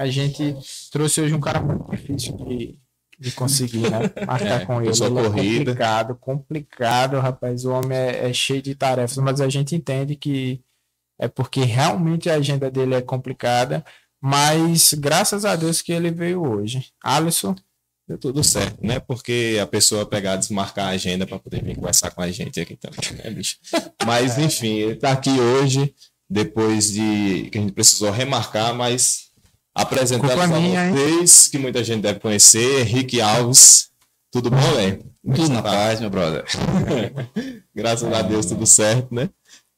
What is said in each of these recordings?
a gente trouxe hoje um cara muito difícil de, de conseguir, né? Marcar É, com ele. Ele é complicado, complicado, rapaz. O homem é, é cheio de tarefas, mas a gente entende que é porque realmente a agenda dele é complicada. Mas graças a Deus que ele veio hoje. Alisson, Deu tudo certo, né? Porque a pessoa pegar, desmarcar a agenda para poder vir conversar com a gente aqui também, né, bicho? Mas, enfim, ele tá aqui hoje, depois de que a gente precisou remarcar, mas apresentando Culpa a minha, vocês, que muita gente deve conhecer, Henrique Alves. Tudo bom, Léo? Tudo na paz, meu brother. Graças a Deus, tudo certo, né?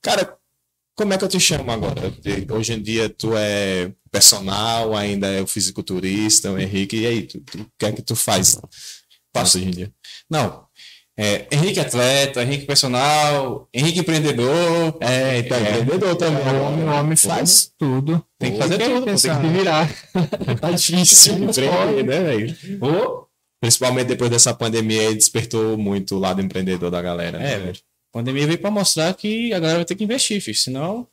Cara, como é que eu te chamo agora? Hoje em dia tu é personal, ainda é o fisiculturista, o Henrique, e aí, tu, tu- o que é que tu faz? Passa hoje em dia. Não. É, Henrique atleta, Henrique personal, Henrique empreendedor. É, então, empreendedor também. o homem, o homem faz tudo. Tem que fazer tudo, tem que virar. Tá difícil empreender, né, velho? Principalmente depois dessa pandemia despertou muito o lado empreendedor da galera. né, É, velho. A pandemia veio pra mostrar que a galera vai ter que investir, filho. Senão,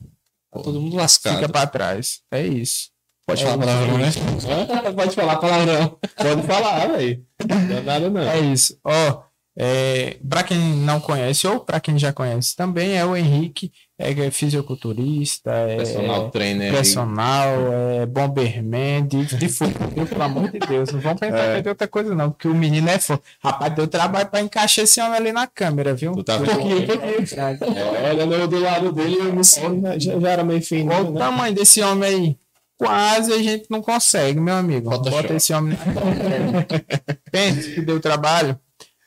tá todo mundo lascado. Fica pra trás. É isso. Pode É, falar palavrão, né? Pode falar palavrão. Pode falar, velho. Não é nada, não. É isso. Ó, é, para quem não conhece, ou para quem já conhece também, é o Henrique, é fisiculturista, é Personal trainer. personal, é bomberman, de, de futebol, pelo amor de Deus. Não vamos pensar que é de outra coisa, não, porque o menino é foda. Rapaz, deu trabalho pra encaixar esse homem ali na câmera, viu? Tu tá Um vendo? É, olha no- do lado dele, eu me sinto- já, já era meio fino. Olha o né? tamanho desse homem aí. Quase a gente não consegue, meu amigo. Photoshop. Bota esse homem na câmera. Pense que deu trabalho,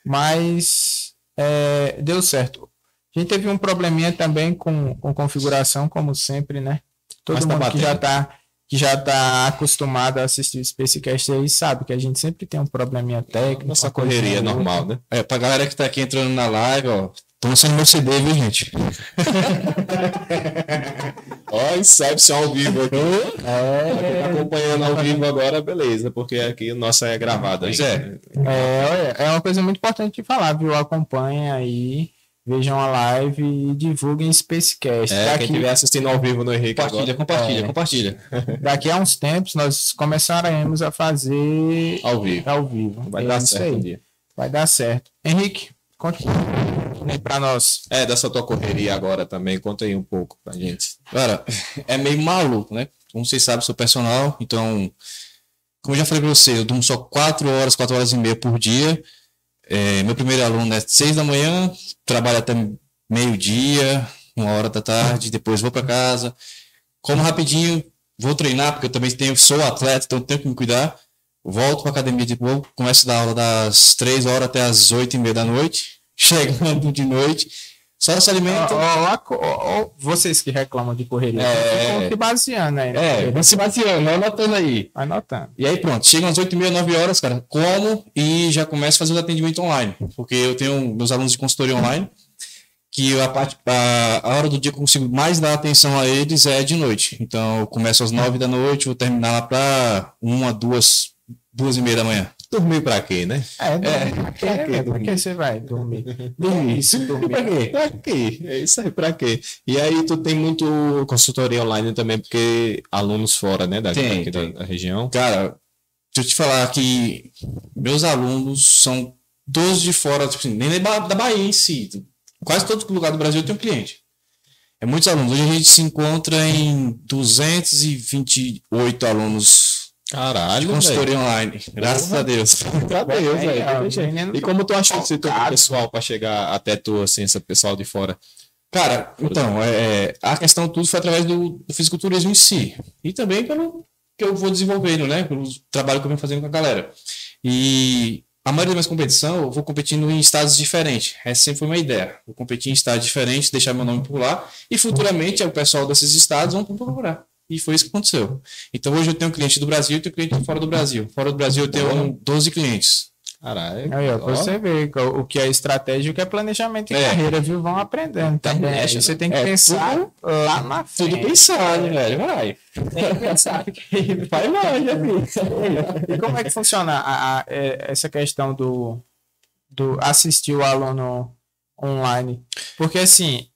mas é, deu certo. A gente teve um probleminha também com, com configuração, como sempre, né? Todo Mas tá mundo que já batendo. tá que já tá acostumado a assistir o Spacecast aí sabe que a gente sempre tem um probleminha técnico. Nossa correria outra. normal, né? É, pra galera que tá aqui entrando na live, ó. Tô lançando meu CD, viu, gente? Ó, Inception ao vivo aqui. É, Quem tá acompanhando ao vivo agora, beleza, porque aqui o nosso é gravado. Pois. É, olha, é uma coisa muito importante de falar, viu? Acompanhem aí, vejam a live e divulguem Spacecast. É, quem daqui, estiver assistindo ao vivo no Henrique Compartilha, agora, compartilha, É. compartilha. daqui a uns tempos nós começaremos a fazer ao vivo. ao vivo. Vai É dar certo. Vai dar certo. Henrique, conte pra nós. É, dessa tua correria agora também, conta aí um pouco pra gente. Cara, é meio maluco, né? Como vocês sabem, sou personal, então, como eu já falei pra vocês, eu durmo só 4 horas, 4 horas e meia por dia. É, meu primeiro aluno é 6 da manhã, trabalho até meio-dia, uma hora da tarde, depois vou pra casa, como rapidinho, vou treinar, porque eu também tenho, sou atleta, então tenho que me cuidar. Volto pra academia de novo, começo a dar aula das 3 horas até as 8 e meia da noite, chegando de noite, só se alimento. Ó, ó, ó, vocês que reclamam de correria, É. ficam se baseando aí, né? É, vai se baseando, vai anotando aí. Vai notando. E aí pronto, chegam às 8 e meia, 9 horas, cara, como e já começo a fazer o atendimento online. Porque eu tenho meus alunos de consultoria online, que a, parte, a, a hora do dia que eu consigo mais dar atenção a eles é de noite. Então eu começo às 9 da noite, vou terminar lá pra uma, duas, duas e meia da manhã. Dormir pra quê, né? É, dormir. pra quê, pra quê? Pra que você vai dormir? Dormir. Isso, dormir. Pra quê? Pra quê? É isso aí, pra quê? E aí tu tem muito consultoria online também, porque alunos fora, né, daqui, Tem, daqui da- tem. da região. Cara, deixa eu te falar que meus alunos são todos de fora, tipo assim, nem da da Bahia em si. Quase todo lugar do Brasil tem um cliente. É muitos alunos. Hoje a gente se encontra em 228 alunos de Caralho, consultoria online. Graças Porra. a Deus. Cadê, É, velho? ó, Tem jeito. menino E como tu achou esse teu focado. pessoal pra chegar até tu, assim, esse pessoal de fora? Cara, então, é, é, a questão tudo foi através do, do fisiculturismo em si. E também pelo que eu vou desenvolvendo, né? Pelo trabalho que eu venho fazendo com a galera. E a maioria da minha competição, eu vou competindo em estados diferentes. Essa sempre foi uma ideia. Vou competir em estados diferentes, deixar meu nome por lá. E futuramente o pessoal desses estados vão procurar. E foi isso que aconteceu. Então hoje eu tenho cliente do Brasil e tenho cliente fora do Brasil. Fora do Brasil eu tenho 12 clientes. Caralho. Aí, ó, você ver o que é estratégia e o que é planejamento de É. carreira, viu? Vão aprendendo também. Aí Internet, você né? tem que É, pensar lá na Tudo frente. pensado, velho. Vai. Tem que pensar que vai longe, amigo. E como é que funciona a- a- é, essa questão do, do assistir o aluno online? Porque assim,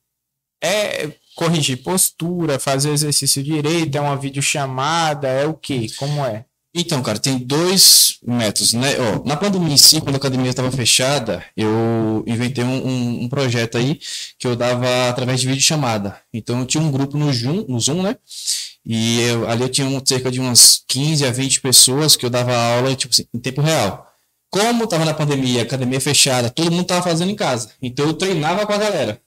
é corrigir postura, fazer exercício direito, é uma videochamada, é o quê? Como é? Então, cara, tem dois métodos, né? Ó, na pandemia em si, quando a academia estava fechada, eu inventei um, um, um, projeto aí que eu dava através de videochamada. Então, eu tinha um grupo no Zoom, no Zoom né? E eu, ali eu tinha um, cerca de umas 15 a 20 pessoas que eu dava aula tipo assim, em tempo real. Como estava na pandemia, academia fechada, todo mundo estava fazendo em casa. Então, eu treinava com a galera.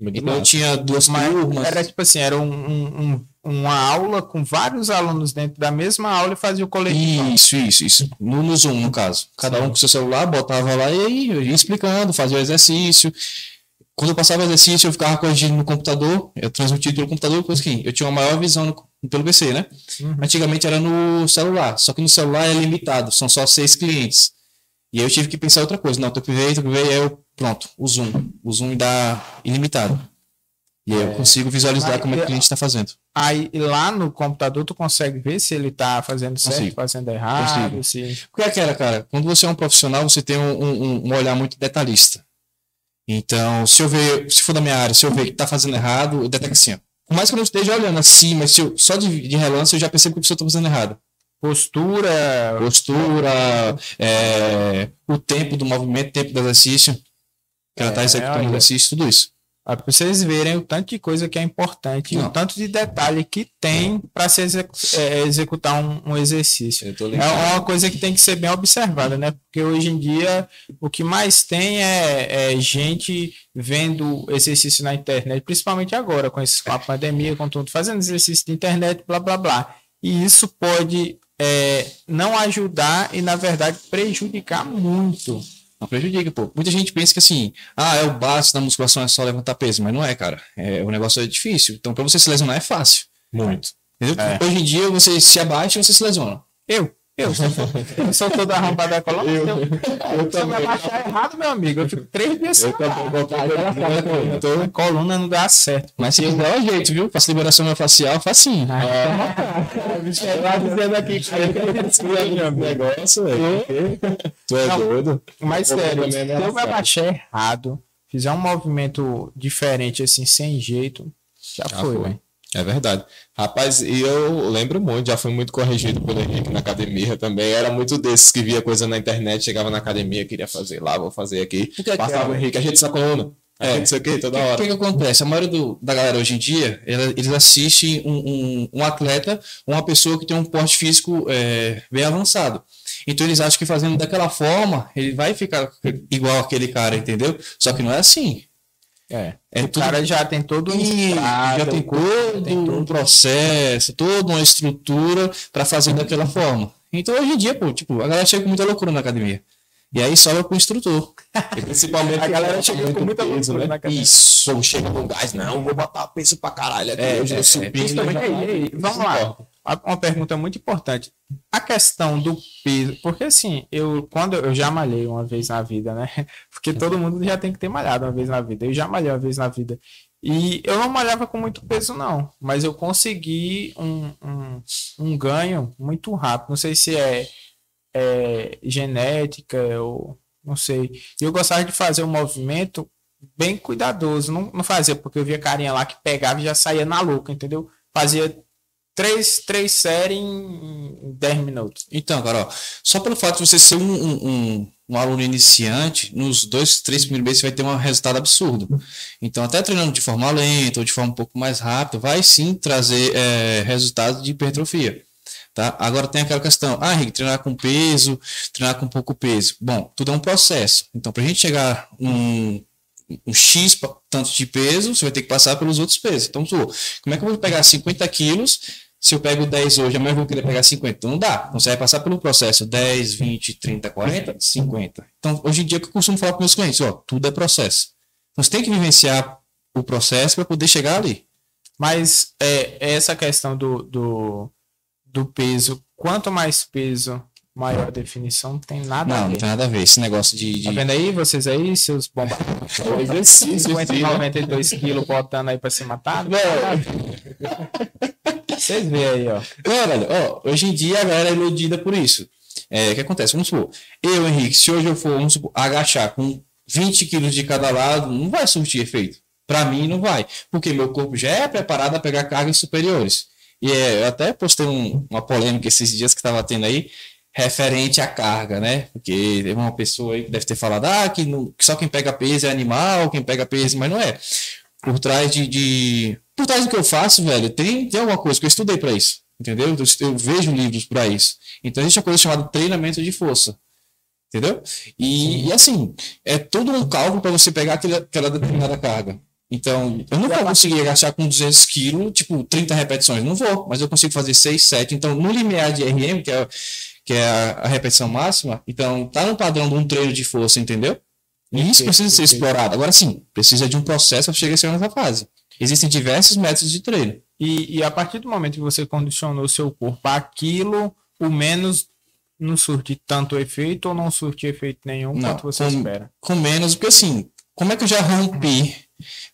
Então, tinha duas Mas turmas. Era tipo assim, era um, um uma aula com vários alunos dentro da mesma aula e fazia o coletivo. Isso, isso, isso. No, no Zoom, no caso. Cada Sim. um com seu celular, botava lá e aí eu ia explicando, fazia o exercício. Quando eu passava o exercício, eu ficava corrigindo no computador, eu transmitia pelo computador, coisa que eu tinha uma maior visão no, pelo PC, né? Uhum. Antigamente era no celular, só que no celular é limitado, são só seis clientes. E aí eu tive que pensar outra coisa. Não, tu veio, aí eu, pronto, o Zoom. O Zoom me dá ilimitado. E aí eu é. consigo visualizar como é que o cliente está fazendo. Aí lá no computador tu consegue ver se ele está fazendo certo, consigo. fazendo errado. Consigo. Se... Porque é aquela, cara, quando você é um profissional, você tem um, um, um, olhar muito detalhista. Então, se eu ver, se for da minha área, se eu ver que está fazendo errado, eu detecto assim, ó. Por mais que eu não esteja olhando assim, mas se eu, só de, de relance eu já percebo que a pessoa está fazendo errado. Postura. Postura, é, o tempo do movimento, tempo do exercício. Que ela está é, executando o exercício, tudo isso. Para vocês verem o tanto de coisa que é importante, Não. o tanto de detalhe que tem para se execu é, executar um, um exercício. É uma coisa que tem que ser bem observada, né? Porque hoje em dia o que mais tem é, é gente vendo exercício na internet, principalmente agora, com, esse, com a pandemia, com tudo, fazendo exercício de internet, blá blá blá. E isso pode é, não ajudar e, na verdade, prejudicar muito não prejudica, pô. Muita gente pensa que assim, ah, é o básico da musculação, é só levantar peso, mas não é, cara. É, o negócio é difícil. Então, pra você se lesionar é fácil. Muito. É. Hoje em dia, você se abate e você se lesiona. Eu. Eu sou, eu sou toda arrombada da coluna. Eu, eu, eu, se eu me abaixar errado, meu amigo, eu fico três dias Eu também a coluna não dá certo. Mas se quiser, é jeito, viu? Faço liberação facial, facinho. Ah, é. Tá dizendo aqui que é negócio, velho. Tu é doido? Mas sério, se eu me abaixar errado, fizer um movimento diferente, assim, sem jeito, já, já foi, velho. É verdade. Rapaz, e eu lembro muito, já fui muito corrigido pelo Henrique na academia também. Era muito desses que via coisa na internet, chegava na academia, queria fazer lá, vou fazer aqui. Que é Passava o Henrique, a gente sacou coluna. É, não sei o que, toda hora. O que, que, acontece? A maioria do, da galera hoje em dia, eles assistem um, um, um, atleta, uma pessoa que tem um porte físico é, bem avançado. Então eles acham que fazendo daquela forma, ele vai ficar igual aquele cara, entendeu? Só que não é assim. É. é o tudo... cara já tem todo um estrado, já tem todo tem um processo, toda uma estrutura para fazer daquela forma. Então hoje em dia, pô, tipo, a galera chega com muita loucura na academia. E aí sobra com o instrutor. E principalmente a galera chega com muita peso, loucura né? na academia. Isso, chega com gás, não, vou botar peso pra caralho é, hoje é, eu subi. É, vamos lá uma pergunta muito importante. A questão do peso, porque assim, eu quando eu já malhei uma vez na vida, né? Porque todo mundo já tem que ter malhado uma vez na vida. Eu já malhei uma vez na vida. E eu não malhava com muito peso, não. Mas eu consegui um, um, um ganho muito rápido. Não sei se é, é genética ou não sei. E eu gostava de fazer um movimento bem cuidadoso. Não, não fazia porque eu via carinha lá que pegava e já saía na louca, entendeu? Fazia três, três séries em 10 minutos. Então, Carol, só pelo fato de você ser um, um, um, aluno iniciante, nos dois, três primeiros meses você vai ter um resultado absurdo. Então, até treinando de forma lenta ou de forma um pouco mais rápida, vai sim trazer é, resultado de hipertrofia. Tá? Agora tem aquela questão, ah, Henrique, treinar com peso, treinar com pouco peso. Bom, tudo é um processo. Então, para a gente chegar num, um X tanto de peso, você vai ter que passar pelos outros pesos. Então, como é que eu vou pegar 50 quilos se eu pego 10 hoje, amanhã eu vou querer pegar 50. Então não dá. Então você vai passar pelo processo 10, 20, 30, 40, 50. Então, hoje em dia, o que eu costumo falar para meus clientes? Ó, tudo é processo. Então você tem que vivenciar o processo para poder chegar ali. Mas é, essa questão do, do, do peso, quanto mais peso, maior definição, não tem nada não, a ver. Não, não tem nada a ver. Esse negócio de. de... Tá vendo aí, vocês aí, seus bombas. 50, 92 quilos botando aí pra se matar? Não. Vocês veem aí, ó. Não, velho, ó, hoje em dia a galera é iludida por isso. É, o que acontece? Vamos supor, eu, Henrique, se hoje eu for, vamos supor, agachar com 20 quilos de cada lado, não vai surtir efeito. Para mim não vai, porque meu corpo já é preparado a pegar cargas superiores. E é, eu até postei um, uma polêmica esses dias que estava tendo aí, referente à carga, né? Porque teve uma pessoa aí que deve ter falado ah, que, não, que só quem pega peso é animal, quem pega peso, mas não é. Por trás de, de... Por trás do que eu faço, velho, tem, tem alguma coisa que eu estudei para isso. Entendeu? Eu, eu vejo livros para isso. Então existe uma coisa chamada treinamento de força. Entendeu? E, e assim, é todo um cálculo para você pegar aquela, aquela determinada carga. Então, eu nunca vou conseguir agachar com 200 quilos, tipo, 30 repetições. Não vou, mas eu consigo fazer 6, 7. Então, no limiar de RM, que é, que é a, a repetição máxima, então, tá no padrão de um treino de força, entendeu? E isso precisa ser explorado. Agora sim, precisa de um processo para chegar a ser nessa fase. Existem diversos métodos de treino. E, e a partir do momento que você condicionou seu corpo àquilo, o menos não surte tanto efeito ou não surte efeito nenhum Não, quanto você com, espera. com menos, porque assim, como é que eu já rompi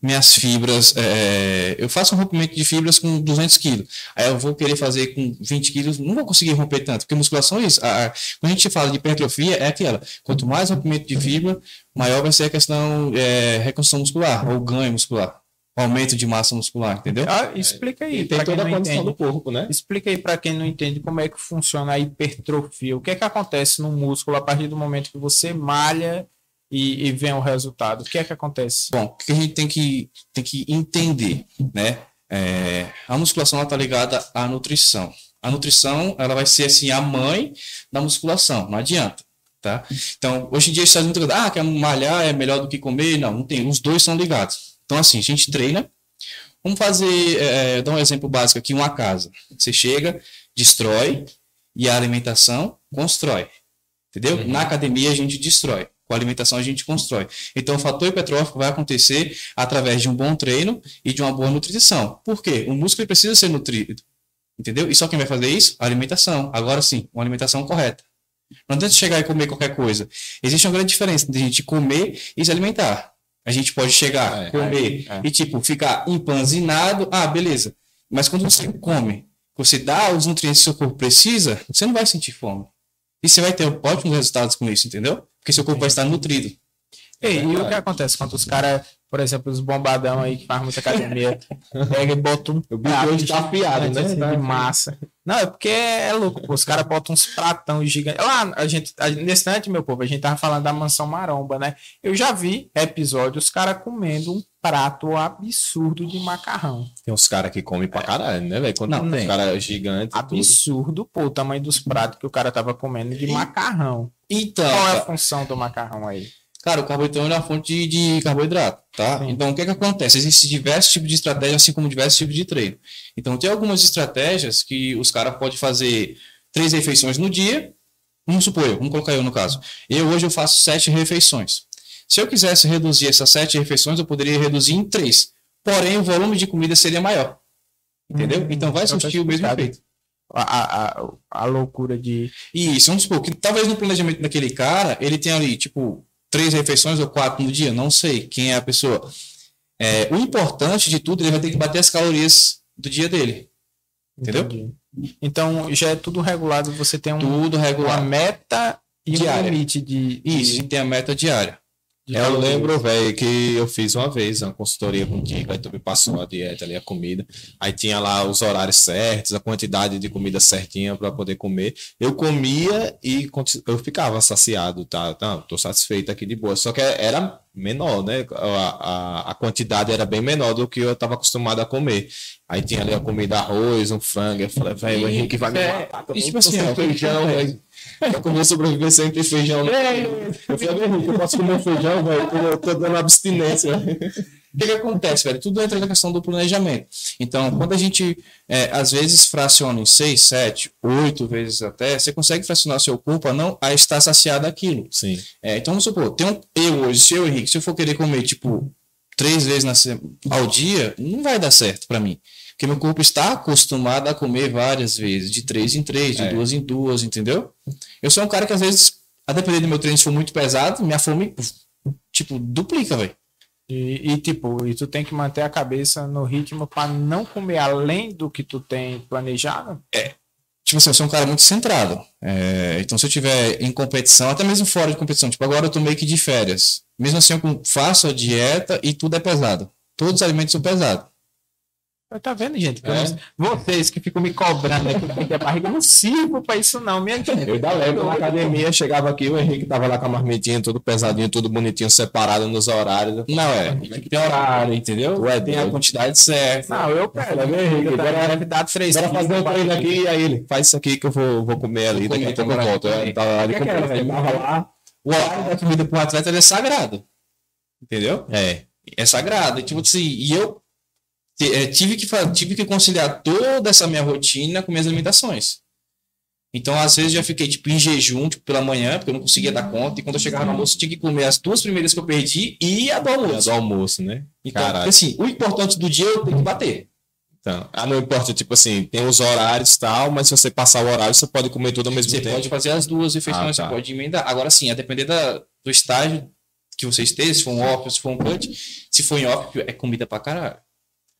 minhas fibras? é, eu faço um rompimento de fibras com 200 quilos. Aí eu vou querer fazer com 20 quilos, não vou conseguir romper tanto, porque musculação é isso. A- a- quando a gente fala de hipertrofia, é aquela. Quanto mais rompimento de fibra, maior vai ser a questão é, reconstrução muscular, ou ganho muscular, aumento de massa muscular, entendeu? Ah, explica aí, tem toda a condição entende. do corpo, né? Explica aí para quem não entende como é que funciona a hipertrofia. O que é que acontece no músculo a partir do momento que você malha e, e vem o resultado? O que é que acontece? Bom, o que a gente tem que, tem que entender, né? É, a musculação está ligada à nutrição. A nutrição, ela vai ser assim, a mãe da musculação, não adianta, tá? Então, hoje em dia está muito ah, quer malhar é melhor do que comer? Não, não tem, os dois são ligados. Então, assim, a gente treina, vamos fazer, é, dar um exemplo básico aqui, uma casa. Você chega, destrói, e a alimentação constrói, entendeu? Na academia a gente destrói, com a alimentação a gente constrói. Então, o fator hipertrófico vai acontecer através de um bom treino e de uma boa nutrição. Por quê? O músculo precisa ser nutrido. Entendeu? E só quem vai fazer isso? A alimentação. Agora sim, uma alimentação correta. Não adianta chegar e comer qualquer coisa. Existe uma grande diferença entre a gente comer e se alimentar. A gente pode chegar, É, comer é, é. e, tipo, ficar empanzinado. Ah, beleza. Mas quando você come, você dá os nutrientes que o seu corpo precisa, você não vai sentir fome. E você vai ter ótimos resultados com isso, entendeu? Porque seu corpo vai estar nutrido. Ei, e o que acontece quando os caras, por exemplo, os bombadão aí que faz muita academia, pega e bota um O bicho hoje tá afiado, né? assim, de massa. Não, é porque é louco, pô, os caras botam uns pratão gigantes. Lá, a gente, a, nesse instante, meu povo, a gente tava falando da mansão maromba, né? Eu já vi episódios, os caras comendo um prato absurdo de macarrão. Tem uns caras que comem pra caralho, né, velho? Quando Não, tem tem. uns caras gigantes. e tudo. Absurdo, pô, o tamanho dos pratos que o cara tava comendo de macarrão. Então, Qual é a função do macarrão aí? cara, o carboidrato é uma fonte de, de carboidrato, tá? Sim. Então, o que que acontece? Existem diversos tipos de estratégia, assim como diversos tipos de treino. Então, tem algumas estratégias que os caras podem fazer três refeições no dia. Vamos supor, eu, vamos colocar eu no caso. Eu hoje eu faço sete refeições. Se eu quisesse reduzir essas sete refeições, eu poderia reduzir em três. Porém, o volume de comida seria maior. Entendeu? Hum, então vai então tá surtir o mesmo efeito. A, a, a, loucura de. Isso, vamos supor que talvez no planejamento daquele cara, ele tenha ali, tipo, três refeições ou quatro no dia, não sei quem é a pessoa. É, o importante de tudo, ele vai ter que bater as calorias do dia dele. Entendeu? Entendi. Então já é tudo regulado, você tem um, Tudo uma regular. meta e um Diária. limite de. de- Isso, gente tem a meta diária. Eu lembro, velho, que eu fiz uma vez uma consultoria contigo, aí tu me passou a dieta ali, a comida. Aí tinha lá os horários certos, a quantidade de comida certinha para poder comer. Eu comia e eu ficava saciado, tá? Não, tô satisfeito aqui de boa. Só que era menor, né? A, a, a quantidade era bem menor do que eu tava acostumado a comer. Aí tinha ali a comida arroz, um frango. Eu falei, velho, o Henrique vai me É, matar. tipo assim, feijão, velho. Eu comer sobreviver sem ter feijão. Eu falei, eu posso comer feijão, velho? Eu tô dando abstinência. O que, que acontece, velho? Tudo entra na questão do planejamento. Então, quando a gente, é, às vezes, fraciona em seis, sete, oito vezes até, você consegue fracionar seu corpo a não a estar saciado daquilo. Sim. É, então, vamos supor, tem um, eu hoje, se eu, Henrique, se eu for querer comer, tipo, três vezes na ao dia, não vai dar certo pra mim. Porque meu corpo está acostumado a comer várias vezes, de três em três, de É. duas em duas, entendeu? Eu sou um cara que, às vezes, a depender do meu treino, se for muito pesado, minha fome, tipo, duplica, velho. E, e, tipo, e tu tem que manter a cabeça no ritmo para não comer além do que tu tem planejado. tipo assim, eu sou um cara muito centrado. É, então, se eu tiver em competição, até mesmo fora de competição, tipo, agora eu tô meio que de férias. Mesmo assim, eu faço a dieta e tudo é pesado. Todos os alimentos são pesados. Tá vendo, gente? É. Vocês que ficam me cobrando aqui porque a barriga eu não sirvo pra isso, não, minha gente. Eu ainda lembro na academia, chegava aqui, o Henrique tava lá com a marmitinha, tudo pesadinho, tudo bonitinho, separado nos horários. Não, é. Tem horário, entendeu? Tu é Tem a quantidade certa. Não, eu pego. Tá vendo, Henrique? Eu Bora- deve dar três Bora fazer um treino aqui, aí ele, faz isso aqui que eu vou, vou comer ali, daqui a pouco eu volto. Eu tava lá, ele O que é que comprou, velho? tava lá. O horário da comida pro atleta ele é sagrado. Entendeu? É, É sagrado. E, Tipo assim, e eu tive, que, tive que conciliar toda essa minha rotina com minhas limitações. Então, às vezes, já fiquei tipo, em jejum tipo, pela manhã, porque eu não conseguia dar conta. E quando eu chegava no almoço, eu tinha que comer as duas primeiras que eu perdi e a do é almoço. do almoço, né? Então, assim, o importante do dia eu tenho que bater. Então, ah, não importa, tipo assim, tem os horários e tal, mas se você passar o horário, você pode comer tudo ao mesmo Você tempo. pode fazer as duas refeições, Ah, tá. você pode emendar. Agora sim, a depender da, do estágio que você esteja, se for um off se for um cut, se for em off, é comida pra caralho.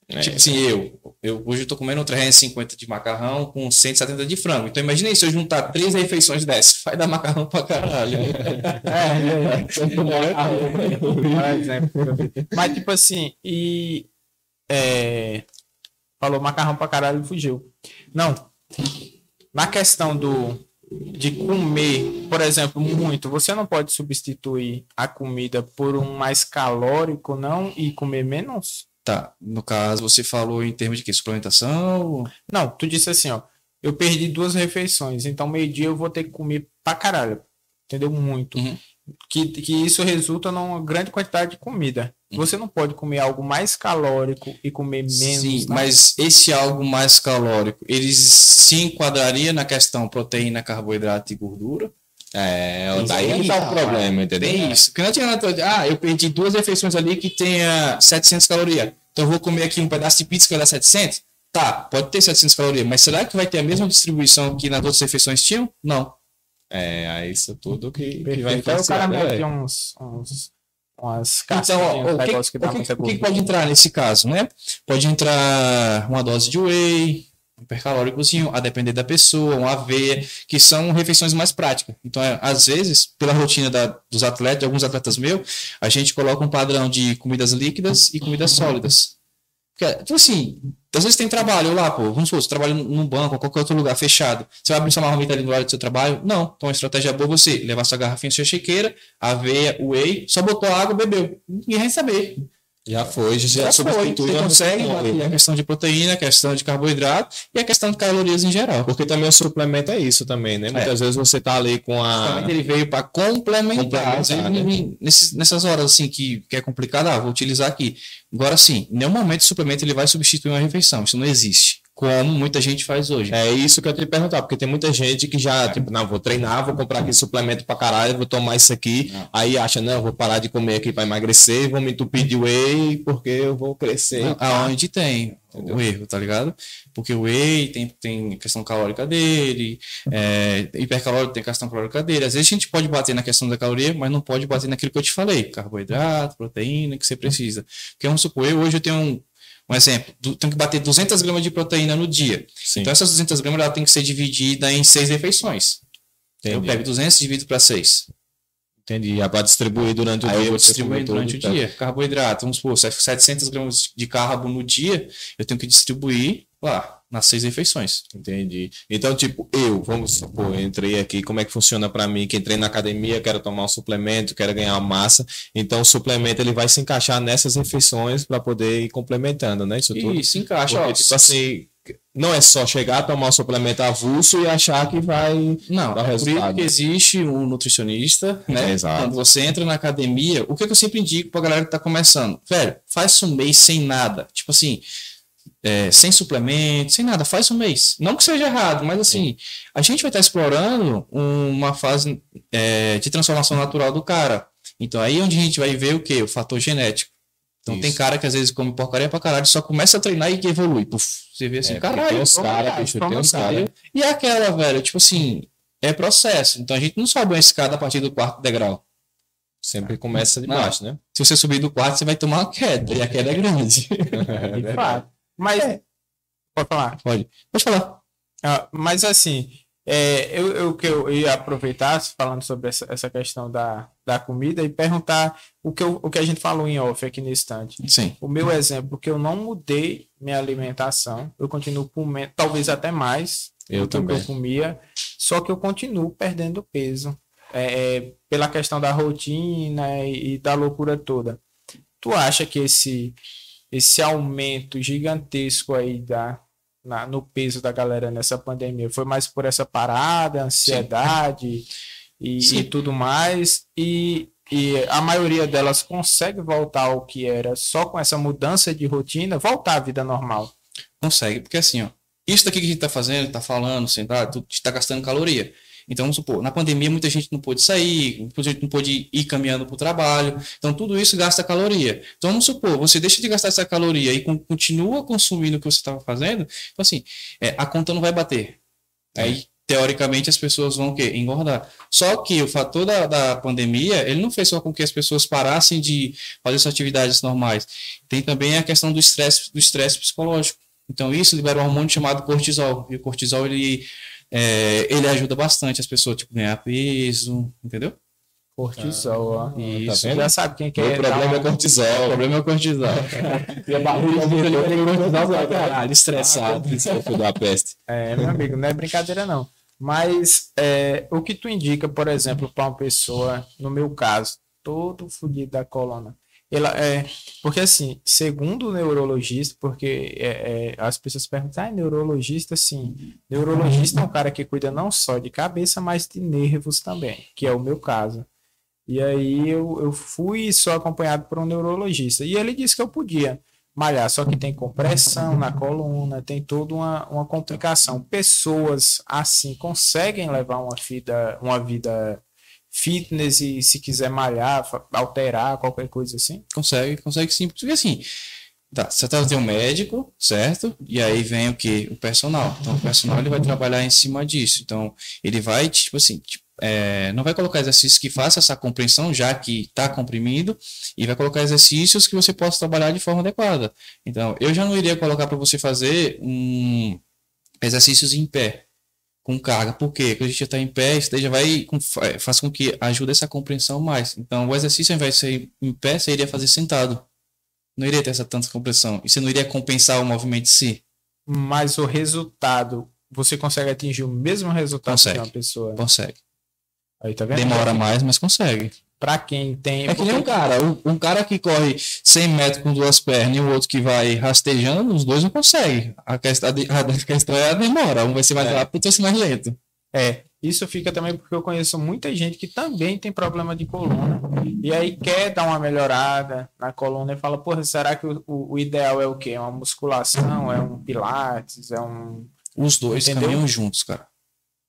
É. Tipo assim, eu, eu hoje eu tô comendo 350 de macarrão com 170 de frango. Então imagina aí, se eu juntar três refeições dessas, vai dar macarrão pra caralho. É, Por exemplo. Mas, tipo assim, e. é, falou macarrão pra caralho e fugiu. Não. Na questão do. De comer, por exemplo, muito, você não pode substituir a comida por um mais calórico, não? E comer menos? Tá, no caso, você falou em termos de quê? Suplementação? Não, tu disse assim, ó. Eu perdi duas refeições, então meio-dia eu vou ter que comer pra caralho. Entendeu? Muito. Uhum. Que, que isso resulta numa grande quantidade de comida. Uhum. Você não pode comer algo mais calórico e comer menos. Sim, né? mas esse algo mais calórico, ele se enquadraria na questão proteína, carboidrato e gordura? É, Tem daí que tá o problema, entendeu? Tem isso. Porque não adianta, ah, eu perdi duas refeições ali que tenha 700 calorias. Então eu vou comer aqui um pedaço de pizza que vai dar 700? Tá, pode ter 700 calorias, mas será que vai ter a mesma distribuição que nas outras refeições tinham? Não. É, aí isso tudo que, que vai Perfeito. Aí o cara né, mete velho? uns, uns, umas Então, ó, o que, negócio que dá o que- o que pode entrar nesse caso, né? Pode entrar uma dose de whey, hipercalóricozinho, a depender da pessoa, uma aveia, que são refeições mais práticas. Então, é, às vezes, pela rotina da- dos atletas, de alguns atletas meus, a gente coloca um padrão de comidas líquidas e comidas sólidas. Porque, tipo assim, às vezes tem trabalho lá, pô, vamos supor, você trabalha num banco ou qualquer outro lugar fechado. Você vai abrir sua marmita ali no horário do seu trabalho? Não. Então a estratégia boa é você levar sua garrafinha, sua chequeira, aveia, whey, só botou água, bebeu. Ninguém vai saber. Já foi, já, Já foi, substitui. você a consegue bater a questão de proteína, a questão de carboidrato e a questão de calorias em geral. Porque também o suplemento é isso também, né? Muitas vezes você tá ali com a. Ele veio para complementar. Complementar, né? nesses- nessas horas assim que, que é complicado, ah, vou utilizar aqui. Agora sim, em nenhum momento o suplemento ele vai substituir uma refeição. Isso não existe. Como muita gente faz hoje. É isso que eu te perguntar, porque tem muita gente que já, tipo, não, vou treinar, vou comprar aqui suplemento pra caralho, vou tomar isso aqui, Não. aí acha, não, vou parar de comer aqui pra emagrecer, vou me entupir de whey, porque eu vou crescer. Não, Aonde tem o erro, tá ligado? Porque o whey tem, tem questão calórica dele, é, hipercalórico tem questão calórica dele. Às vezes a gente pode bater na questão da caloria, mas não pode bater naquilo que eu te falei: carboidrato, proteína, que você precisa. Porque vamos supor, eu hoje eu tenho um, exemplo: tenho que bater 200 gramas de proteína no dia. Sim, Então essas 200 gramas ela tem que ser dividida em seis refeições. Eu entendi. pego 200 e divido para 6. Entendi. Já pra distribuir durante o Aí dia. eu vou distribuir durante o tá? dia. Carboidrato, vamos supor, se é 700 gramas de carbo no dia, eu tenho que distribuir lá, nas seis refeições. Entendi. Então, tipo, eu, vamos supor, eu entrei aqui, como é que funciona pra mim? Que entrei na academia, quero tomar um suplemento, quero ganhar massa. Então, o suplemento ele vai se encaixar nessas refeições pra poder ir complementando, né? Isso tudo. E se encaixa, Porque, ó, tipo assim, não é só chegar, tomar um suplemento avulso e achar que vai. Não, dá é resultado. que existe um nutricionista, né? É, exato. Quando você entra na academia, o que, que eu sempre indico pra galera que tá começando? Velho, faz um mês sem nada. Tipo assim, é, sem suplemento, sem nada, faz um mês. Não que seja errado, mas assim, a gente vai estar explorando uma fase é, de transformação natural do cara. Então aí é onde a gente vai ver o que? O fator genético. Então tem Isso. cara que às vezes come porcaria pra caralho, só começa a treinar e evolui. Puf, você vê assim, É, caralho. tem uns cara, bicho, vamos tem uns cara. E é aquela, velho, tipo assim, é processo. Então a gente não sobe uma escada a partir do quarto degrau. Sempre começa de Não. baixo, né? Se você subir do quarto, você vai tomar uma queda, e a queda é grande. É De fato. Mas. Pode falar. Pode. Pode falar. Ah, mas assim, É, eu, eu, que eu ia aproveitar, falando sobre essa, essa questão da, da comida, e perguntar o que, eu, o que a gente falou em off aqui no instante. Sim. O meu exemplo, que eu não mudei minha alimentação, eu continuo comendo, talvez até mais Eu do que também. eu comia, só que eu continuo perdendo peso. É, é, pela questão da rotina e, e da loucura toda. Tu acha que esse, esse aumento gigantesco aí da, na- no peso da galera nessa pandemia foi mais por essa parada, ansiedade e, Sim. e tudo mais? E, e a maioria delas consegue voltar ao que era só com essa mudança de rotina, voltar à vida normal? Consegue, porque assim, ó, isso daqui que a gente tá fazendo, tá falando, sentado, tu tá gastando caloria. Então, vamos supor, na pandemia muita gente não pôde sair, muita gente não pôde ir caminhando para o trabalho. Então, tudo isso gasta caloria. Então, vamos supor, você deixa de gastar essa caloria e con- continua consumindo o que você estava fazendo. Então, assim, é, a conta não vai bater. Aí, teoricamente, as pessoas vão o quê? Engordar. Só que o fator da, da pandemia, ele não fez só com que as pessoas parassem de fazer suas atividades normais. Tem também a questão do estresse do estresse psicológico. Então, isso libera um hormônio chamado cortisol. E o cortisol, ele, é, ele ajuda bastante as pessoas, tipo, ganhar peso, entendeu? Cortisol, ó. Isso. vendo? Já sabe quem O quer. dar problema é cortisol. O problema é o cortisol. e a barriga cortisol pra caralho, estressado. Filho da peste. É, meu amigo, não é brincadeira não. Mas é, o que tu indica, por exemplo, para uma pessoa, no meu caso, todo fudido da coluna, ela é porque assim, segundo o neurologista, porque é, é, as pessoas perguntam, ah, neurologista, sim, neurologista é um cara que cuida não só de cabeça, mas de nervos também, que é o meu caso. E aí eu, eu fui só acompanhado por um neurologista e ele disse que eu podia malhar, só que tem compressão na coluna, tem toda uma, uma complicação. Pessoas assim conseguem levar uma vida, uma vida fitness e se quiser malhar, alterar, qualquer coisa assim. Consegue, consegue sim. Porque assim, tá, você tá, tem um médico, certo? E aí vem o que? O personal. Então, o personal ele vai trabalhar em cima disso. Então, ele vai, tipo assim, tipo, é, não vai colocar exercícios que façam essa compreensão, já que está comprimido, e vai colocar exercícios que você possa trabalhar de forma adequada. Então, eu já não iria colocar para você fazer um exercícios em pé, com carga. Por quê? Porque a gente já está em pé, isso daí já vai com, fa- faz com que ajude essa compreensão mais. Então, o exercício, ao invés de ser em pé, você iria fazer sentado. Não iria ter essa tanta compressão. E você não iria compensar o movimento em si. Mas o resultado, você consegue atingir o mesmo resultado Consegue. que uma pessoa. Consegue. Aí tá vendo? Demora mais, mas consegue. Para quem tem. É que nem um cara. Um, um cara que corre 100 metros com duas pernas e o outro que vai rastejando, os dois não conseguem. A questão, a questão é a demora. Um vai ser mais É. rápido, outro vai ser mais lento. É, isso fica também porque eu conheço muita gente que também tem problema de coluna e aí quer dar uma melhorada na coluna e fala, porra, será que o, o- o ideal é o quê? É uma musculação? É um pilates? É um... Os dois Entendeu? caminham juntos, cara.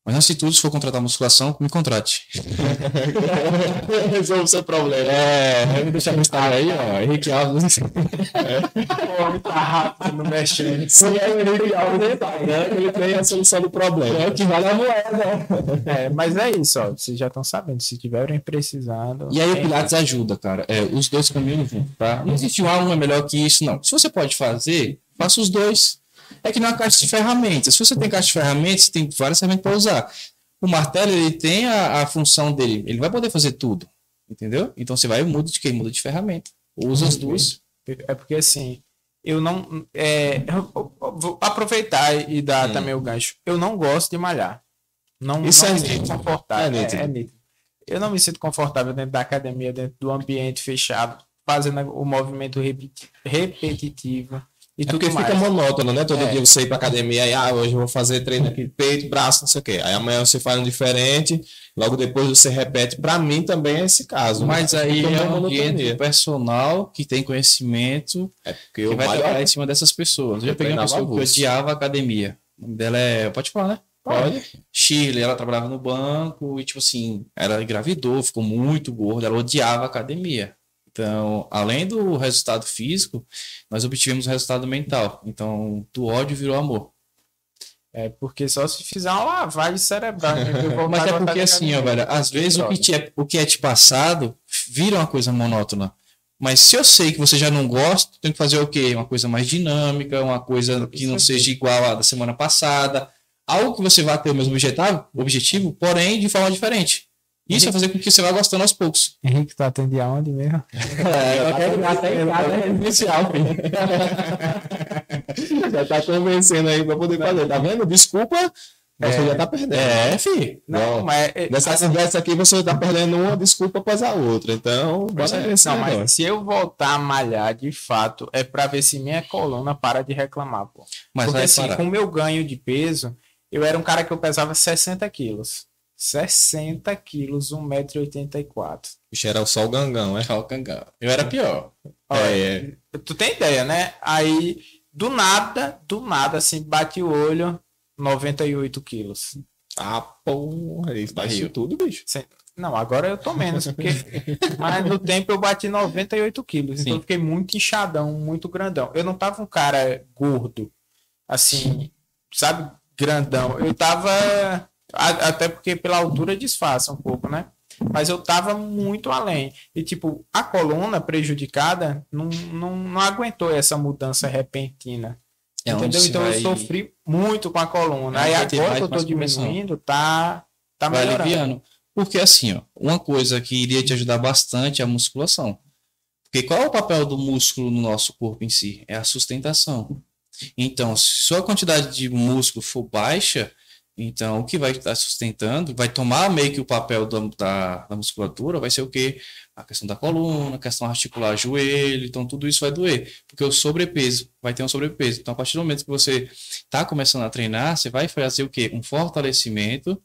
Mas antes de tudo, se for contratar musculação, me contrate. Resolve o seu problema. É, me deixar no Instagram aí, ó. Henrique Alves. Pô, tá rápido, não mexendo. Se é o Henrique Alves no Instagram, ele tem a solução do problema. É o que vale a moeda. É, mas é isso, ó. Vocês já estão sabendo. Se tiverem precisando. E aí o Pilates ajuda, cara. É, os dois caminham juntos, tá? Não existe um, ah, um é melhor que isso, não. Se você pode fazer, faça os dois. É que não é uma caixa de ferramentas. Se você tem caixa de ferramentas, tem várias ferramentas para usar. O martelo, ele tem a, a função dele. Ele vai poder fazer tudo. Entendeu? Então você vai e muda de quê? Muda de ferramenta. Usa as duas. É porque assim, eu não. É, eu- vou aproveitar e dar Hum. também o gancho. Eu não gosto de malhar. Não, Isso não é me sinto confortável. É É, nítido. é nítido. Eu não me sinto confortável dentro da academia, dentro do ambiente fechado, fazendo o movimento repeti- repetitivo e É tudo porque mais. fica monótono, né? Todo É. dia você ir pra academia e, ah, hoje eu vou fazer treino aqui, peito, braço, não sei o quê. Aí amanhã você faz um diferente, logo depois você repete. Pra mim também é esse caso. Mas aí Fica é um ambiente personal que tem conhecimento É porque que vai trabalhar em cima dessas pessoas. Eu já peguei uma pessoa que odiava a academia. O nome dela é. Pode falar, né? Pode. Shirley, ela trabalhava no banco e, tipo assim, ela engravidou, ficou muito gorda, ela odiava a academia. Então, além do resultado físico, nós obtivemos o resultado mental. Então, do ódio virou amor. É porque só se fizer uma lavagem cerebral. né? Mas é porque assim, ó, velho, às vezes o que, te é, o que é te passado vira uma coisa monótona. Mas se eu sei que você já não gosta, tem que fazer o quê? Uma coisa mais dinâmica, uma coisa que não seja igual à da semana passada. algo que você vai ter o mesmo objetivo, objetivo porém de forma diferente. Isso vai fazer com que você vá gostando aos poucos. Henrique, tu atende aonde mesmo? É, eu quero até em casa residencial, filho. Já tá convencendo aí pra poder fazer. Tá vendo? Desculpa, você já tá perdendo. É, filho. Não, Bom, mas... é- Nessa conversa aqui você tá perdendo uma desculpa após a outra. Então, bora esse Não, mas se eu voltar a malhar de fato, é pra ver se minha coluna para de reclamar, pô. Mas Porque assim, parar. com o meu ganho de peso, eu era um cara que eu pesava 60 quilos. 60 quilos, 1,84m. Bicho, era só o gangão, é? Calcangá. Eu era pior. É, é. Tu tem ideia, né? Aí, do nada, do nada, assim, bate o olho, 98 quilos. Ah, porra, isso isso tudo, bicho. Não, agora eu tô menos, porque. Mas no tempo eu bati 98 quilos. Então Sim. eu fiquei muito inchadão, muito grandão. Eu não tava um cara gordo, assim, sabe, grandão. Eu tava. Até porque pela altura disfarça um pouco, né? Mas eu tava muito além. E, tipo, a coluna prejudicada não, não, não aguentou essa mudança repentina. É entendeu? Então vai- eu sofri muito com a coluna. É, Aí agora que eu tô diminuindo, tá, tá vai melhorando. aliviando. Porque assim, ó, uma coisa que iria te ajudar bastante é a musculação. Porque qual é o papel do músculo no nosso corpo em si? É a sustentação. Então, se sua quantidade de músculo for baixa, então o que vai estar sustentando, vai tomar meio que o papel da, da, musculatura, vai ser o quê? A questão da coluna, a questão articular, joelho, então tudo isso vai doer. Porque o sobrepeso, vai ter um sobrepeso. Então, a partir do momento que você está começando a treinar, você vai fazer o quê? Um fortalecimento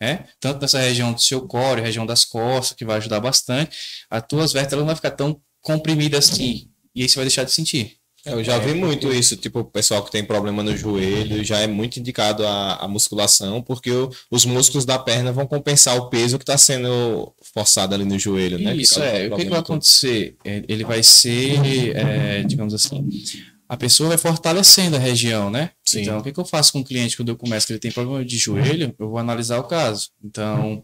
né? Tanto nessa região do seu core, região das costas, que vai ajudar bastante. As tuas vértebras não vai ficar tão comprimidas assim. E aí você vai deixar de sentir. Eu já vi muito isso, tipo, o pessoal que tem problema no joelho, já é muito indicado a, a musculação, porque o- os músculos da perna vão compensar o peso que está sendo forçado ali no joelho, né? Isso, é. O que, que vai acontecer? É, Ele vai ser, é, digamos assim, a pessoa vai fortalecendo a região, né? Sim. Então, o que, que eu faço com o cliente quando eu começo que ele tem problema de joelho? Eu vou analisar o caso. Então,